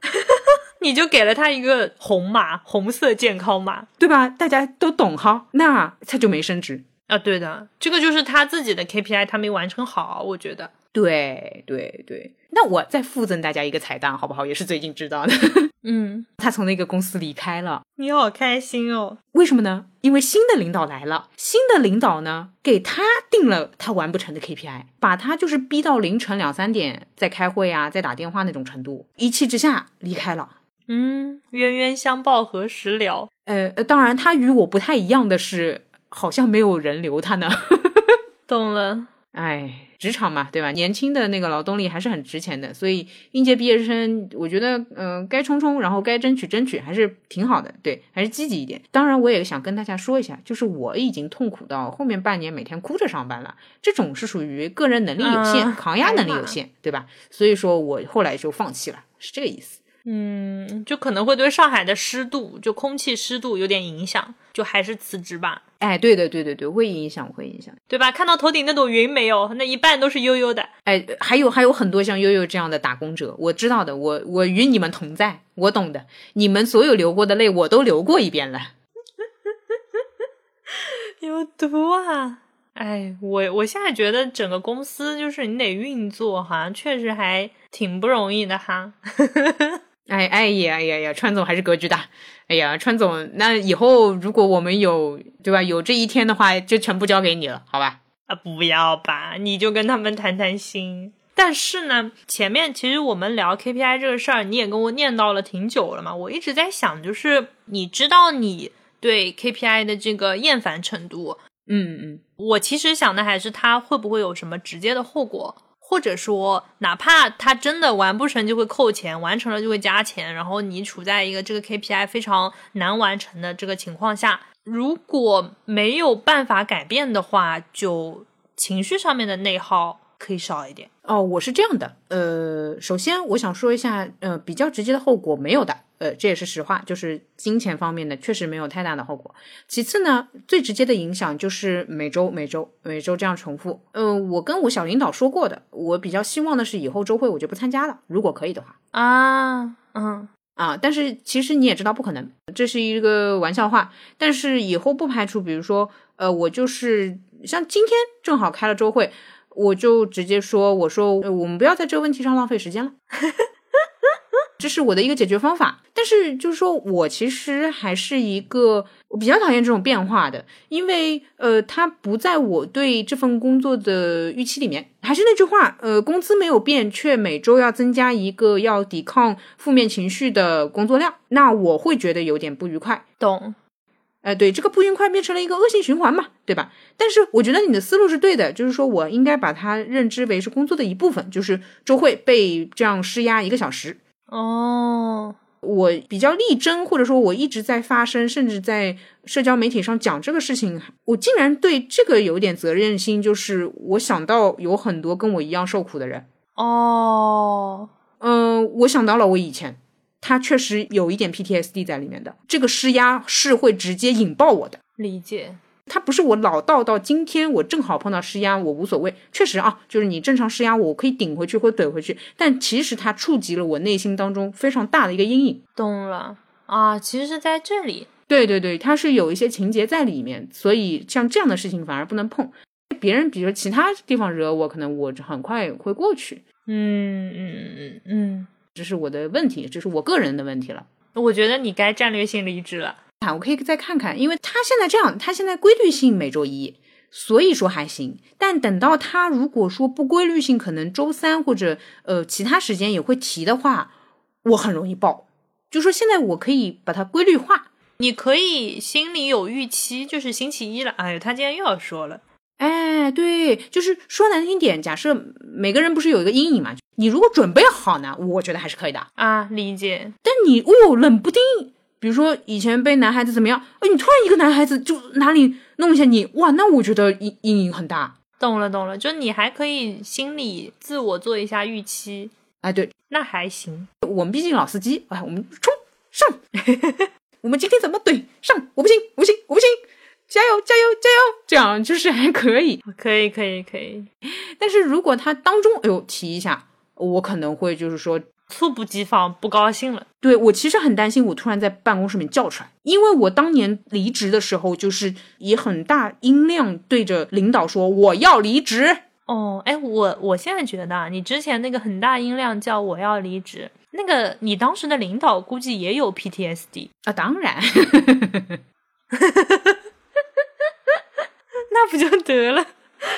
你就给了他一个红码，红色健康码，对吧？大家都懂哈，那他就没升职啊。对的，这个就是他自己的 KPI，他没完成好，我觉得。对对对，那我再附赠大家一个彩蛋，好不好？也是最近知道的。嗯，他从那个公司离开了，你好开心哦。为什么呢？因为新的领导来了，新的领导呢给他定了他完不成的 KPI，把他就是逼到凌晨两三点在开会啊，在打电话那种程度，一气之下离开了。嗯，冤冤相报何时了？呃，当然他与我不太一样的是，好像没有人留他呢。懂了。哎，职场嘛，对吧？年轻的那个劳动力还是很值钱的，所以应届毕业生，我觉得，嗯、呃，该冲冲，然后该争取争取，还是挺好的，对，还是积极一点。当然，我也想跟大家说一下，就是我已经痛苦到后面半年每天哭着上班了，这种是属于个人能力有限，嗯抗压能力有限，对吧？所以说我后来就放弃了，是这个意思。嗯，就可能会对上海的湿度，就空气湿度有点影响，就还是辞职吧，哎，对的，对对对，会影响，会影响。对吧？看到头顶那朵云没有？那一半都是悠悠的。哎，还有还有很多像悠悠这样的打工者，我知道的，我我与你们同在，我懂的，你们所有流过的泪，我都流过一遍了。有毒啊！哎，我我现在觉得整个公司就是你得运作，好像确实还挺不容易的哈。哎哎呀哎呀呀，川总还是格局大。哎呀，川总，那以后如果我们有对吧，有这一天的话，就全部交给你了，好吧？啊，不要吧，你就跟他们谈谈心。但是呢，前面其实我们聊 KPI 这个事儿，你也跟我念叨了挺久了嘛。我一直在想，就是你知道你对 KPI 的这个厌烦程度，嗯嗯，我其实想的还是它会不会有什么直接的后果，或者说哪怕他真的完不成就会扣钱，完成了就会加钱，然后你处在一个这个 KPI 非常难完成的这个情况下，如果没有办法改变的话，就情绪上面的内耗可以少一点。哦，我是这样的，呃，首先我想说一下，呃，比较直接的后果没有的，呃，这也是实话，就是金钱方面的确实没有太大的后果。其次呢，最直接的影响就是每周每周每周这样重复。呃，我跟我小领导说过的，我比较希望的是以后周会我就不参加了，如果可以的话。啊，嗯，啊，但是其实你也知道不可能，这是一个玩笑话。但是以后不排除，比如说，呃，我就是像今天正好开了周会。我就直接说，我说我们不要在这个问题上浪费时间了，这是我的一个解决方法。但是就是说我其实还是一个我比较讨厌这种变化的，因为呃，它不在我对这份工作的预期里面。还是那句话，呃，工资没有变，却每周要增加一个要抵抗负面情绪的工作量，那我会觉得有点不愉快。懂。哎，对，这个不愉快变成了一个恶性循环嘛，对吧？但是我觉得你的思路是对的，就是说我应该把它认知为是工作的一部分，就是周会被这样施压一个小时。哦，我比较力争，或者说我一直在发声，甚至在社交媒体上讲这个事情，我竟然对这个有点责任心，就是我想到有很多跟我一样受苦的人。哦，嗯，我想到了我以前。他确实有一点 PTSD 在里面的，这个施压是会直接引爆我的。理解，他不是我老到到今天我正好碰到施压，我无所谓。确实啊，就是你正常施压，我可以顶回去或怼回去。但其实他触及了我内心当中非常大的一个阴影。懂了啊，其实是在这里。对对对，他是有一些情节在里面，所以像这样的事情反而不能碰。别人比如其他地方惹我，可能我很快会过去。嗯嗯嗯嗯。这是我的问题，这是我个人的问题了。我觉得你该战略性离职了啊！我可以再看看，因为他现在这样，他现在规律性每周一，所以说还行。但等到他如果说不规律性，可能周三或者呃其他时间也会提的话，我很容易爆。就说现在我可以把它规律化，你可以心里有预期，就是星期一了。哎呦，他今天又要说了。哎，对，就是说难听点，假设每个人不是有一个阴影嘛？你如果准备好呢，我觉得还是可以的啊，理解。但你哦哟，冷不丁，比如说以前被男孩子怎么样，哎，你突然一个男孩子就哪里弄一下你，哇，那我觉得阴阴影很大。懂了，懂了，就你还可以心里自我做一下预期。哎，对，那还行。我们毕竟老司机，哎，我们冲上，我们今天怎么怼上？我不行，我不行，我不行。加油，加油，加油！这样就是还可以，可以，可以，可以。但是如果他当中哎呦提一下，我可能会就是说猝不及防，不高兴了。对我其实很担心，我突然在办公室里面叫出来，因为我当年离职的时候，就是以很大音量对着领导说我要离职。哦，哎，我我现在觉得你之前那个很大音量叫我要离职，那个你当时的领导估计也有 PTSD 啊，当然。那不就得了？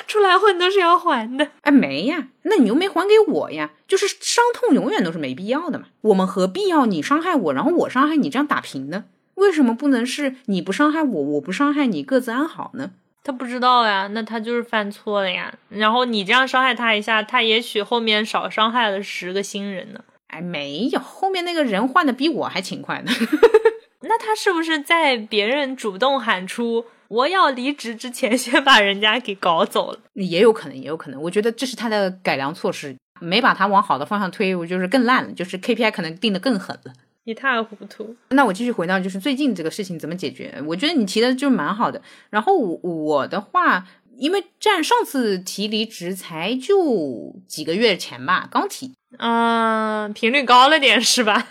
出来混都是要还的。哎，没呀，那你又没还给我呀？就是伤痛永远都是没必要的嘛。我们何必要你伤害我，然后我伤害你，这样打平呢？为什么不能是你不伤害我，我不伤害你，各自安好呢？他不知道呀，那他就是犯错了呀。然后你这样伤害他一下，他也许后面少伤害了十个新人呢。哎，没有，后面那个人换的比我还勤快呢。那他是不是在别人主动喊出？我要离职之前，先把人家给搞走了，也有可能，也有可能。我觉得这是他的改良措施，没把他往好的方向推，我就是更烂了，就是 KPI 可能定的更狠了，一塌糊涂。那我继续回到就是最近这个事情怎么解决？我觉得你提的就蛮好的。然后我我的话，因为占上次提离职才就几个月前吧，刚提，嗯，频率高了点是吧？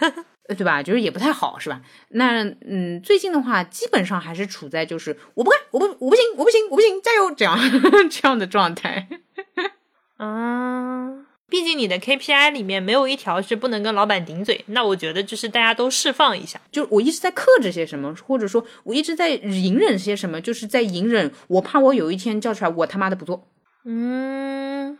呃，对吧？就是也不太好，是吧？那嗯，最近的话，基本上还是处在就是我不干，我不我不行，我不行，我不行，加油这样 这样的状态。啊，毕竟你的 KPI 里面没有一条是不能跟老板顶嘴，那我觉得就是大家都释放一下。就我一直在克制些什么，或者说我一直在隐忍些什么，就是在隐忍。我怕我有一天叫出来，我他妈的不做。嗯，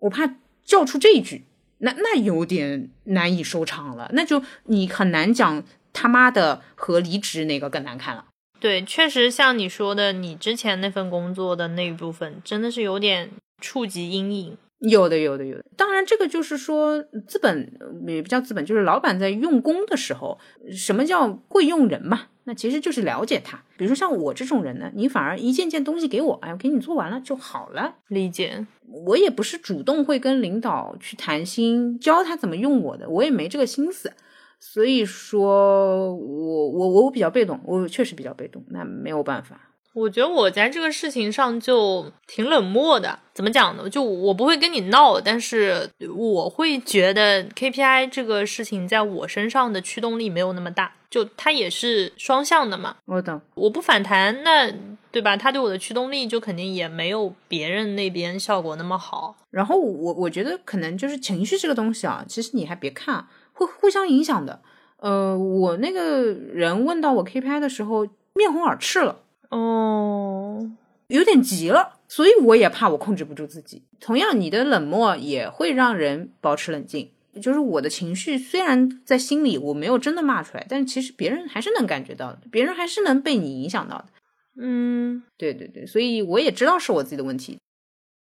我怕叫出这一句。那那有点难以收场了，那就你很难讲他妈的和离职哪个更难看了。对，确实像你说的，你之前那份工作的那一部分真的是有点触及阴影。有的，有的，有的。当然，这个就是说，资本也不叫资本，就是老板在用工的时候，什么叫会用人嘛？那其实就是了解他。比如说像我这种人呢，你反而一件件东西给我，哎，我给你做完了就好了。理解。我也不是主动会跟领导去谈心，教他怎么用我的，我也没这个心思。所以说我我我比较被动，我确实比较被动，那没有办法。我觉得我在这个事情上就挺冷漠的，怎么讲呢？就我不会跟你闹，但是我会觉得 KPI 这个事情在我身上的驱动力没有那么大，就它也是双向的嘛。我懂，我不反弹，那对吧？他对我的驱动力就肯定也没有别人那边效果那么好。然后我我觉得可能就是情绪这个东西啊，其实你还别看，会互相影响的。呃，我那个人问到我 KPI 的时候，面红耳赤了。哦，有点急了，所以我也怕我控制不住自己。同样，你的冷漠也会让人保持冷静。就是我的情绪虽然在心里我没有真的骂出来，但其实别人还是能感觉到的，别人还是能被你影响到的。嗯，对对对，所以我也知道是我自己的问题，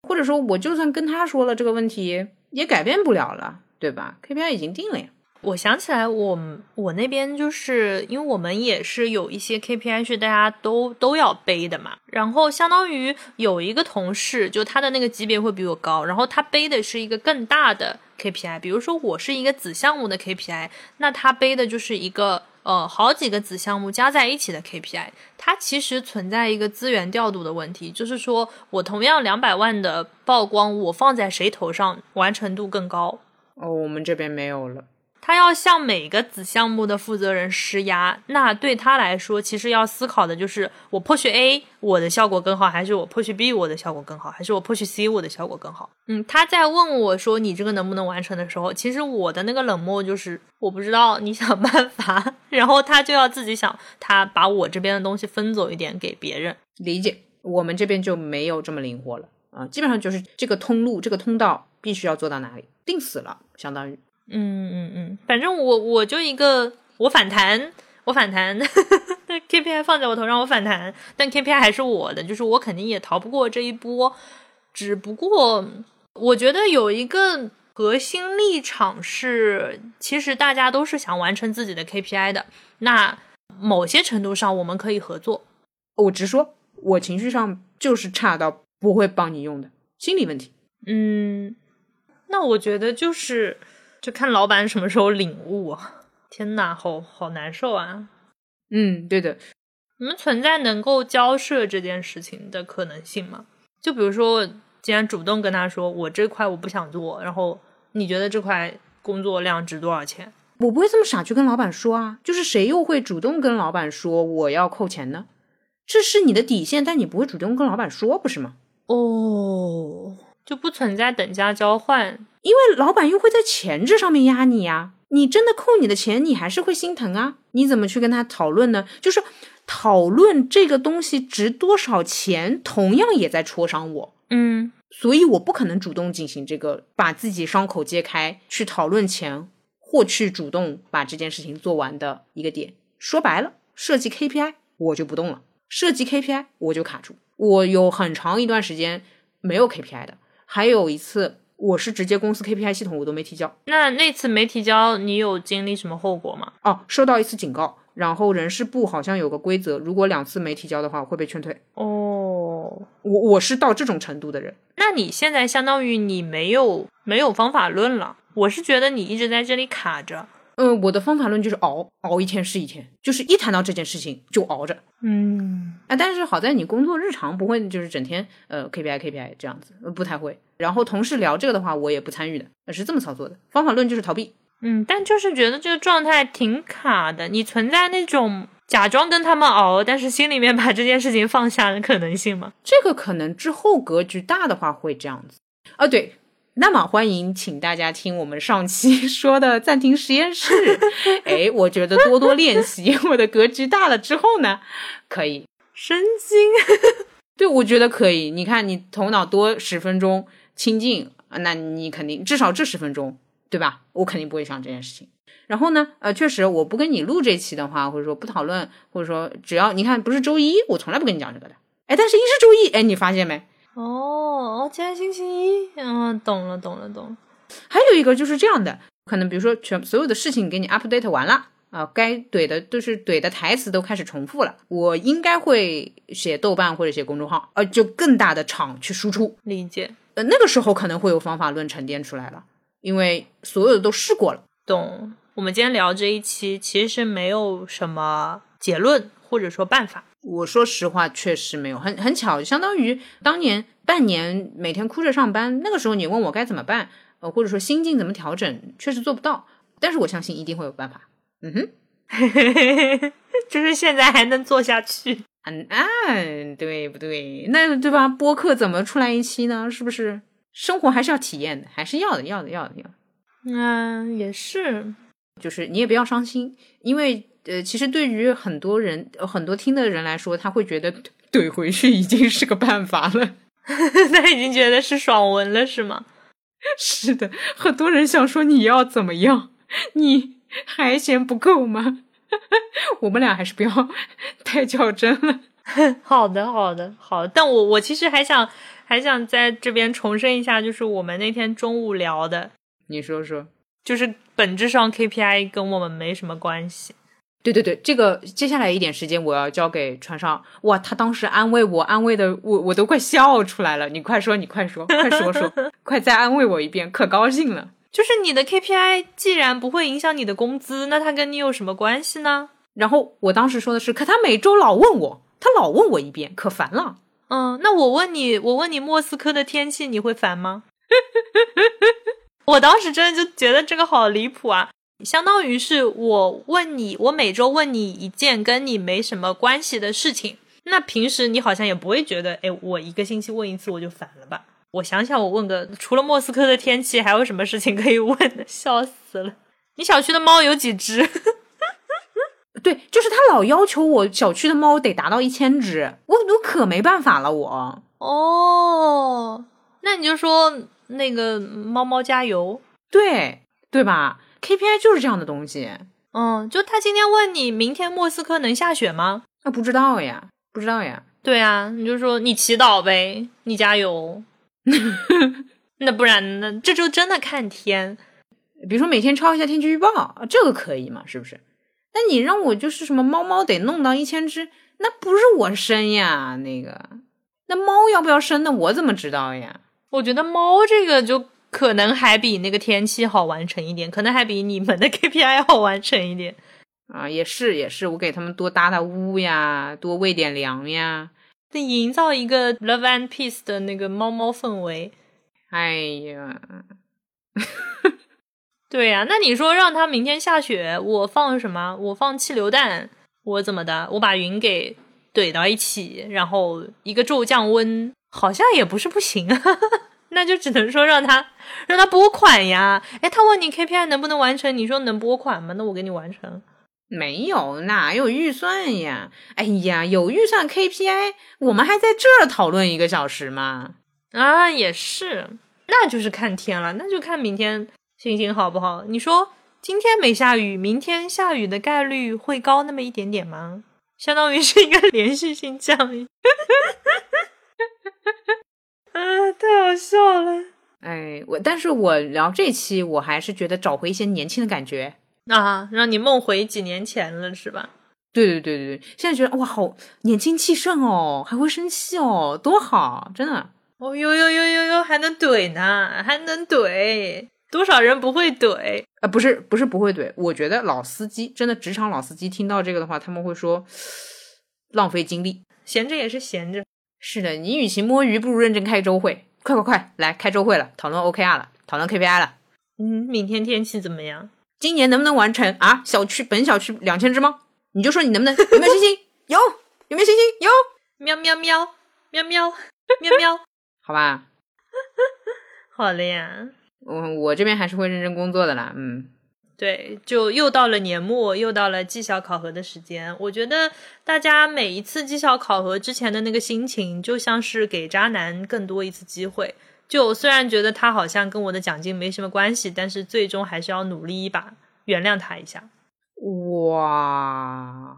或者说我就算跟他说了这个问题，也改变不了了，对吧？KPI 已经定了呀。我想起来，我我那边就是因为我们也是有一些 KPI 是大家都都要背的嘛，然后相当于有一个同事，就他的那个级别会比我高，然后他背的是一个更大的 KPI，比如说我是一个子项目的 KPI，那他背的就是一个呃好几个子项目加在一起的 KPI，它其实存在一个资源调度的问题，就是说我同样两百万的曝光，我放在谁头上完成度更高？哦，我们这边没有了。他要向每个子项目的负责人施压，那对他来说，其实要思考的就是我 push A 我的效果更好，还是我 push B 我的效果更好，还是我 push C 我的效果更好？嗯，他在问我说你这个能不能完成的时候，其实我的那个冷漠就是我不知道，你想办法，然后他就要自己想，他把我这边的东西分走一点给别人。理解，我们这边就没有这么灵活了啊，基本上就是这个通路、这个通道必须要做到哪里，定死了，相当于。嗯嗯嗯，反正我我就一个我反弹，我反弹，KPI 放在我头上我反弹，但 KPI 还是我的，就是我肯定也逃不过这一波。只不过我觉得有一个核心立场是，其实大家都是想完成自己的 KPI 的。那某些程度上我们可以合作。我直说，我情绪上就是差到不会帮你用的心理问题。嗯，那我觉得就是。就看老板什么时候领悟啊！天呐，好好难受啊！嗯，对的。你们存在能够交涉这件事情的可能性吗？就比如说，既然主动跟他说我这块我不想做，然后你觉得这块工作量值多少钱？我不会这么傻去跟老板说啊！就是谁又会主动跟老板说我要扣钱呢？这是你的底线，但你不会主动跟老板说，不是吗？哦。就不存在等价交换，因为老板又会在钱这上面压你呀。你真的扣你的钱，你还是会心疼啊。你怎么去跟他讨论呢？就是讨论这个东西值多少钱，同样也在戳伤我。嗯，所以我不可能主动进行这个，把自己伤口揭开，去讨论钱，或去主动把这件事情做完的一个点。说白了，设计 KPI 我就不动了，设计 KPI 我就卡住。我有很长一段时间没有 KPI 的。还有一次，我是直接公司 KPI 系统我都没提交。那那次没提交，你有经历什么后果吗？哦，收到一次警告，然后人事部好像有个规则，如果两次没提交的话会被劝退。哦，我我是到这种程度的人。那你现在相当于你没有没有方法论了。我是觉得你一直在这里卡着。嗯，我的方法论就是熬，熬一天是一天，就是一谈到这件事情就熬着。嗯，啊，但是好在你工作日常不会就是整天呃 KPI KPI 这样子，不太会。然后同事聊这个的话，我也不参与的，是这么操作的。方法论就是逃避。嗯，但就是觉得这个状态挺卡的。你存在那种假装跟他们熬，但是心里面把这件事情放下的可能性吗？这个可能之后格局大的话会这样子。啊，对。那么欢迎，请大家听我们上期 说的暂停实验室。哎，我觉得多多练习，我的格局大了之后呢，可以身心。对，我觉得可以。你看，你头脑多十分钟清静，那你肯定至少这十分钟，对吧？我肯定不会想这件事情。然后呢，呃，确实，我不跟你录这期的话，或者说不讨论，或者说只要你看不是周一，我从来不跟你讲这个的。哎，但是一是周一，哎，你发现没？哦，今天星期一，嗯，懂了，懂了，懂了。还有一个就是这样的，可能比如说全所有的事情给你 update 完了啊，该怼的都是怼的台词都开始重复了，我应该会写豆瓣或者写公众号，呃，就更大的场去输出。理解，呃，那个时候可能会有方法论沉淀出来了，因为所有的都试过了。懂。我们今天聊这一期，其实没有什么结论或者说办法。我说实话，确实没有，很很巧，相当于当年半年每天哭着上班，那个时候你问我该怎么办，呃，或者说心境怎么调整，确实做不到。但是我相信一定会有办法。嗯哼，就是现在还能做下去。嗯啊，对不对？那对吧？播客怎么出来一期呢？是不是？生活还是要体验的，还是要的，要的，要的，要。嗯，也是。就是你也不要伤心，因为呃，其实对于很多人、很多听的人来说，他会觉得怼回去已经是个办法了，他已经觉得是爽文了，是吗？是的，很多人想说你要怎么样，你还嫌不够吗？我们俩还是不要太较真了。好的，好的，好。但我我其实还想还想在这边重申一下，就是我们那天中午聊的，你说说。就是本质上 KPI 跟我们没什么关系。对对对，这个接下来一点时间我要交给船上。哇，他当时安慰我，安慰的我我都快笑出来了。你快说，你快说，快说说，快再安慰我一遍，可高兴了。就是你的 KPI 既然不会影响你的工资，那它跟你有什么关系呢？然后我当时说的是，可他每周老问我，他老问我一遍，可烦了。嗯，那我问你，我问你莫斯科的天气，你会烦吗？我当时真的就觉得这个好离谱啊！相当于是我问你，我每周问你一件跟你没什么关系的事情，那平时你好像也不会觉得，哎，我一个星期问一次我就烦了吧？我想想，我问个除了莫斯科的天气，还有什么事情可以问的？笑死了！你小区的猫有几只？对，就是他老要求我小区的猫得达到一千只，我我可没办法了，我。哦，那你就说。那个猫猫加油，对对吧？KPI 就是这样的东西。嗯，就他今天问你，明天莫斯科能下雪吗？那不知道呀，不知道呀。对啊，你就说你祈祷呗，你加油。那不然呢？这就真的看天。比如说每天抄一下天气预报，这个可以嘛？是不是？那你让我就是什么猫猫得弄到一千只，那不是我生呀？那个，那猫要不要生？那我怎么知道呀？我觉得猫这个就可能还比那个天气好完成一点，可能还比你们的 KPI 好完成一点啊！也是也是，我给他们多搭搭屋呀，多喂点粮呀，得营造一个 love and peace 的那个猫猫氛围。哎呀，对呀，那你说让它明天下雪，我放什么？我放气流弹，我怎么的？我把云给怼到一起，然后一个骤降温。好像也不是不行啊，那就只能说让他让他拨款呀。哎，他问你 KPI 能不能完成，你说能拨款吗？那我给你完成。没有，哪有预算呀？哎呀，有预算 KPI，我们还在这儿讨论一个小时吗？啊，也是，那就是看天了，那就看明天心情好不好。你说今天没下雨，明天下雨的概率会高那么一点点吗？相当于是一个连续性降雨。啊，太好笑了！哎，我但是我聊这期，我还是觉得找回一些年轻的感觉啊，让你梦回几年前了，是吧？对对对对对，现在觉得哇，好年轻气盛哦，还会生气哦，多好，真的！哦呦呦呦呦呦，还能怼呢，还能怼，多少人不会怼啊？不是不是不会怼，我觉得老司机真的职场老司机听到这个的话，他们会说 浪费精力，闲着也是闲着。是的，你与其摸鱼，不如认真开周会。快快快，来开周会了，讨论 OKR 了，讨论 KPI 了。嗯，明天天气怎么样？今年能不能完成啊？小区本小区两千只猫，你就说你能不能？有没有信心？有，有没有信心？有。喵喵喵喵喵喵喵，好吧。好了呀，我我这边还是会认真工作的啦。嗯。对，就又到了年末，又到了绩效考核的时间。我觉得大家每一次绩效考核之前的那个心情，就像是给渣男更多一次机会。就虽然觉得他好像跟我的奖金没什么关系，但是最终还是要努力一把，原谅他一下。哇，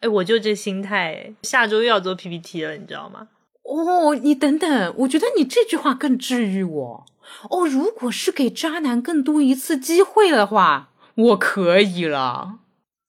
哎，我就这心态，下周又要做 PPT 了，你知道吗？哦，你等等，我觉得你这句话更治愈我。哦，如果是给渣男更多一次机会的话，我可以了。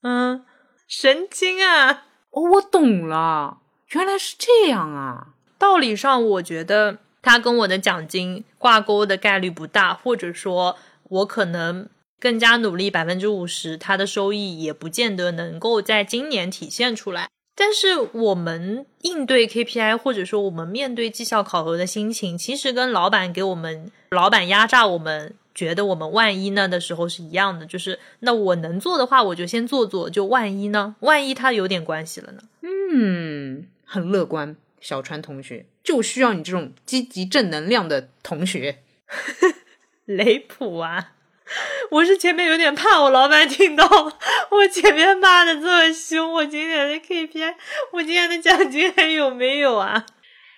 嗯，神经啊！哦，我懂了，原来是这样啊。道理上，我觉得他跟我的奖金挂钩的概率不大，或者说，我可能更加努力百分之五十，他的收益也不见得能够在今年体现出来。但是我们应对 KPI，或者说我们面对绩效考核的心情，其实跟老板给我们、老板压榨我们，觉得我们万一呢的时候是一样的。就是那我能做的话，我就先做做，就万一呢？万一他有点关系了呢？嗯，很乐观，小川同学就需要你这种积极正能量的同学，雷普啊！我是前面有点怕我老板听到我前面骂的这么凶，我今天的 KPI，我今天的奖金还有没有啊？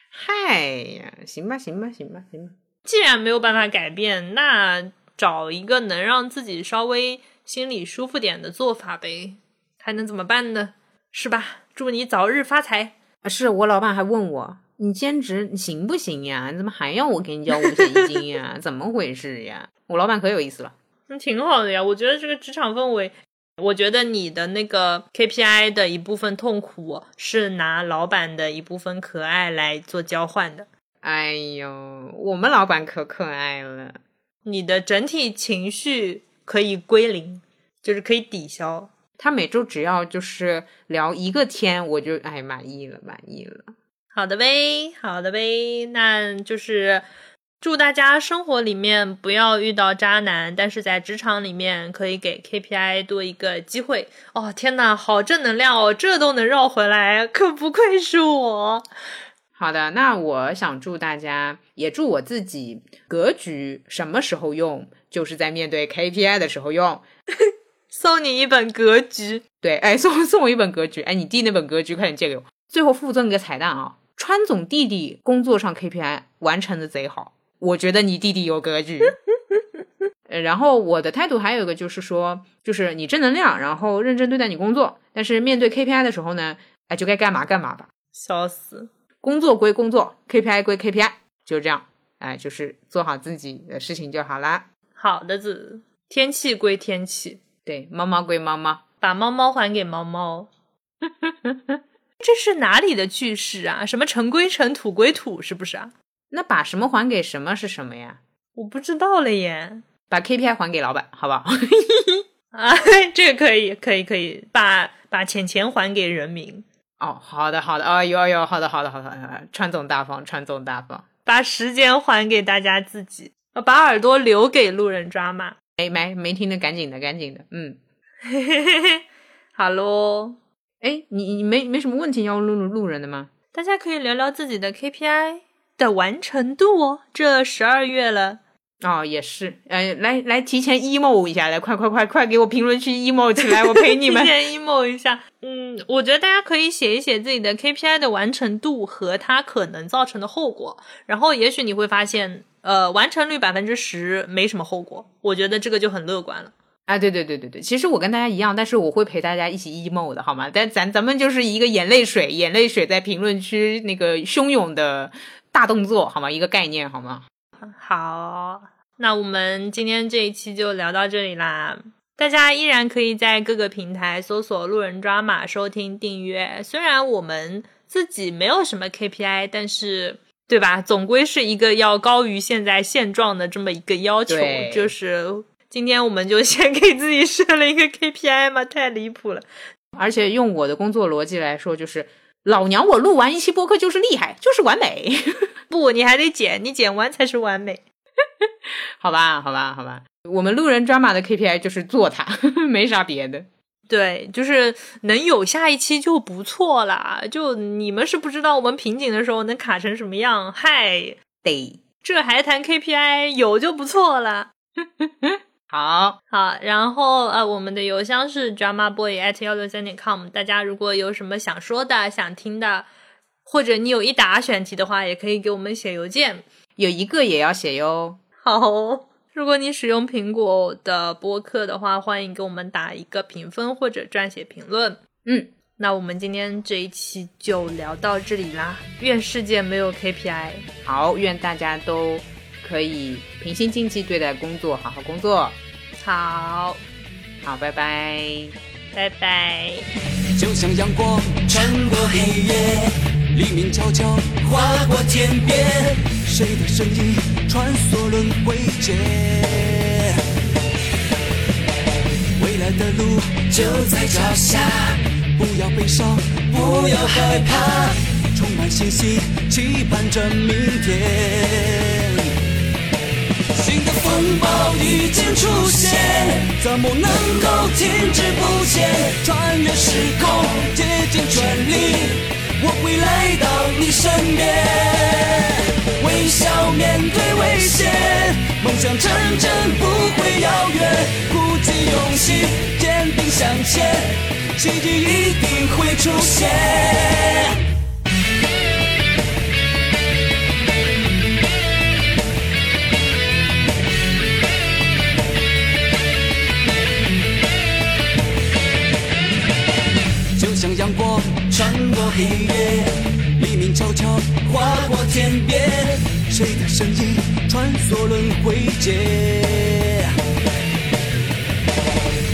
嗨呀，行吧，行吧，行吧，行吧。既然没有办法改变，那找一个能让自己稍微心里舒服点的做法呗，还能怎么办呢？是吧？祝你早日发财。啊，是我老板还问我，你兼职行不行呀？你怎么还要我给你交五险一金呀？怎么回事呀？我老板可有意思了。那挺好的呀，我觉得这个职场氛围，我觉得你的那个 KPI 的一部分痛苦是拿老板的一部分可爱来做交换的。哎呦，我们老板可可爱了，你的整体情绪可以归零，就是可以抵消。他每周只要就是聊一个天，我就哎满意了，满意了。好的呗，好的呗，那就是。祝大家生活里面不要遇到渣男，但是在职场里面可以给 KPI 多一个机会。哦，天呐，好正能量哦，这都能绕回来，可不愧是我。好的，那我想祝大家，也祝我自己，格局什么时候用，就是在面对 KPI 的时候用。送你一本格局，对，哎，送 送我一本格局，哎，你弟那本格局，快点借给我。最后附赠一个彩蛋啊，川总弟弟工作上 KPI 完成的贼好。我觉得你弟弟有格局，呃，然后我的态度还有一个就是说，就是你正能量，然后认真对待你工作，但是面对 KPI 的时候呢，哎，就该干嘛干嘛吧。笑死，工作归工作，KPI 归 KPI，就这样，哎，就是做好自己的事情就好啦。好的子，天气归天气，对，猫猫归猫猫，把猫猫还给猫猫。这是哪里的句式啊？什么尘归尘，土归土，是不是啊？那把什么还给什么是什么呀？我不知道了耶。把 KPI 还给老板，好不好？啊，这个可以，可以，可以。把把钱钱还给人民。哦，好的，好的。哦，有有，好的，好的，好的。川总大方，川总大方。把时间还给大家自己，把耳朵留给路人抓嘛。哎，没没听的，赶紧的，赶紧的。嗯，好喽。哎，你你没没什么问题要问路路人的吗？大家可以聊聊自己的 KPI。的完成度哦，这十二月了哦，也是，呃，来来提前 emo 一下，来快快快快给我评论区 emo 起来，我陪你们 提前 emo 一下。嗯，我觉得大家可以写一写自己的 KPI 的完成度和它可能造成的后果，然后也许你会发现，呃，完成率百分之十没什么后果，我觉得这个就很乐观了。啊，对对对对对，其实我跟大家一样，但是我会陪大家一起 emo 的好吗？但咱咱们就是一个眼泪水，眼泪水在评论区那个汹涌的。大动作好吗？一个概念好吗？好，那我们今天这一期就聊到这里啦。大家依然可以在各个平台搜索“路人抓马”收听订阅。虽然我们自己没有什么 KPI，但是对吧？总归是一个要高于现在现状的这么一个要求。就是今天我们就先给自己设了一个 KPI 嘛，太离谱了。而且用我的工作逻辑来说，就是。老娘我录完一期播客就是厉害，就是完美。不，你还得剪，你剪完才是完美。好吧，好吧，好吧。我们路人抓马的 KPI 就是做它，没啥别的。对，就是能有下一期就不错啦。就你们是不知道我们瓶颈的时候能卡成什么样。嗨，得，这还谈 KPI，有就不错了。好好，然后呃，我们的邮箱是 drama boy at 幺六三点 com。大家如果有什么想说的、想听的，或者你有一打选题的话，也可以给我们写邮件。有一个也要写哟。好，如果你使用苹果的播客的话，欢迎给我们打一个评分或者撰写评论。嗯，那我们今天这一期就聊到这里啦。愿世界没有 KPI。好，愿大家都可以平心静气对待工作，好好工作。好，好，拜拜，拜拜。就像阳光穿过黑夜，黎明悄悄划过天边，谁的身影穿梭轮回间？未来的路就在脚下，不要悲伤，不要害怕，充满信心，期盼着明天。风暴已经出现，怎么能够停滞不前？穿越时空，竭尽全力，我会来到你身边。微笑面对危险，梦想成真不会遥远。鼓起勇气，坚定向前，奇迹一定会出现。黎明悄悄划过天边，谁的身影穿梭轮回间？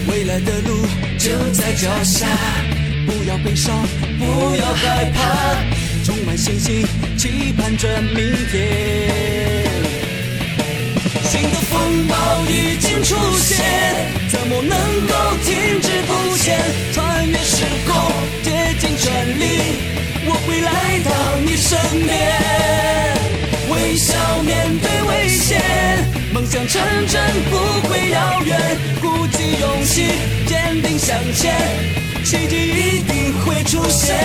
未来的路就在脚下，不要悲伤，不要害怕，充满信心，期盼着明天。新的风暴已经出现，怎么能够停滞不前？穿越时空，竭尽全力，我会来到你身边。微笑面对危险，梦想成真不会遥远。鼓起勇气，坚定向前，奇迹一定会出现。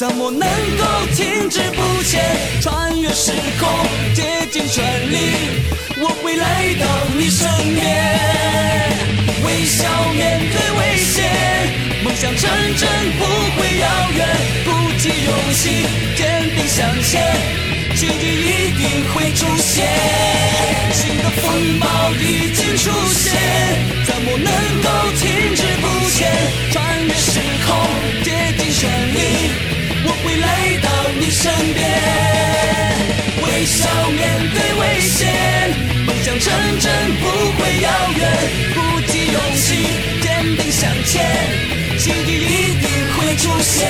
怎么能够停滞不前？穿越时空，竭尽全力，我会来到你身边。微笑面对危险，梦想成真不会遥远。鼓起勇气，坚定向前，奇迹一定会出现。新的风暴已经出现，怎么能够停滞不前？穿越时空，竭尽全力，会来到你身边。微笑面对危险，梦想成真不会遥远。鼓起勇气，坚定向前，奇迹一定会出现。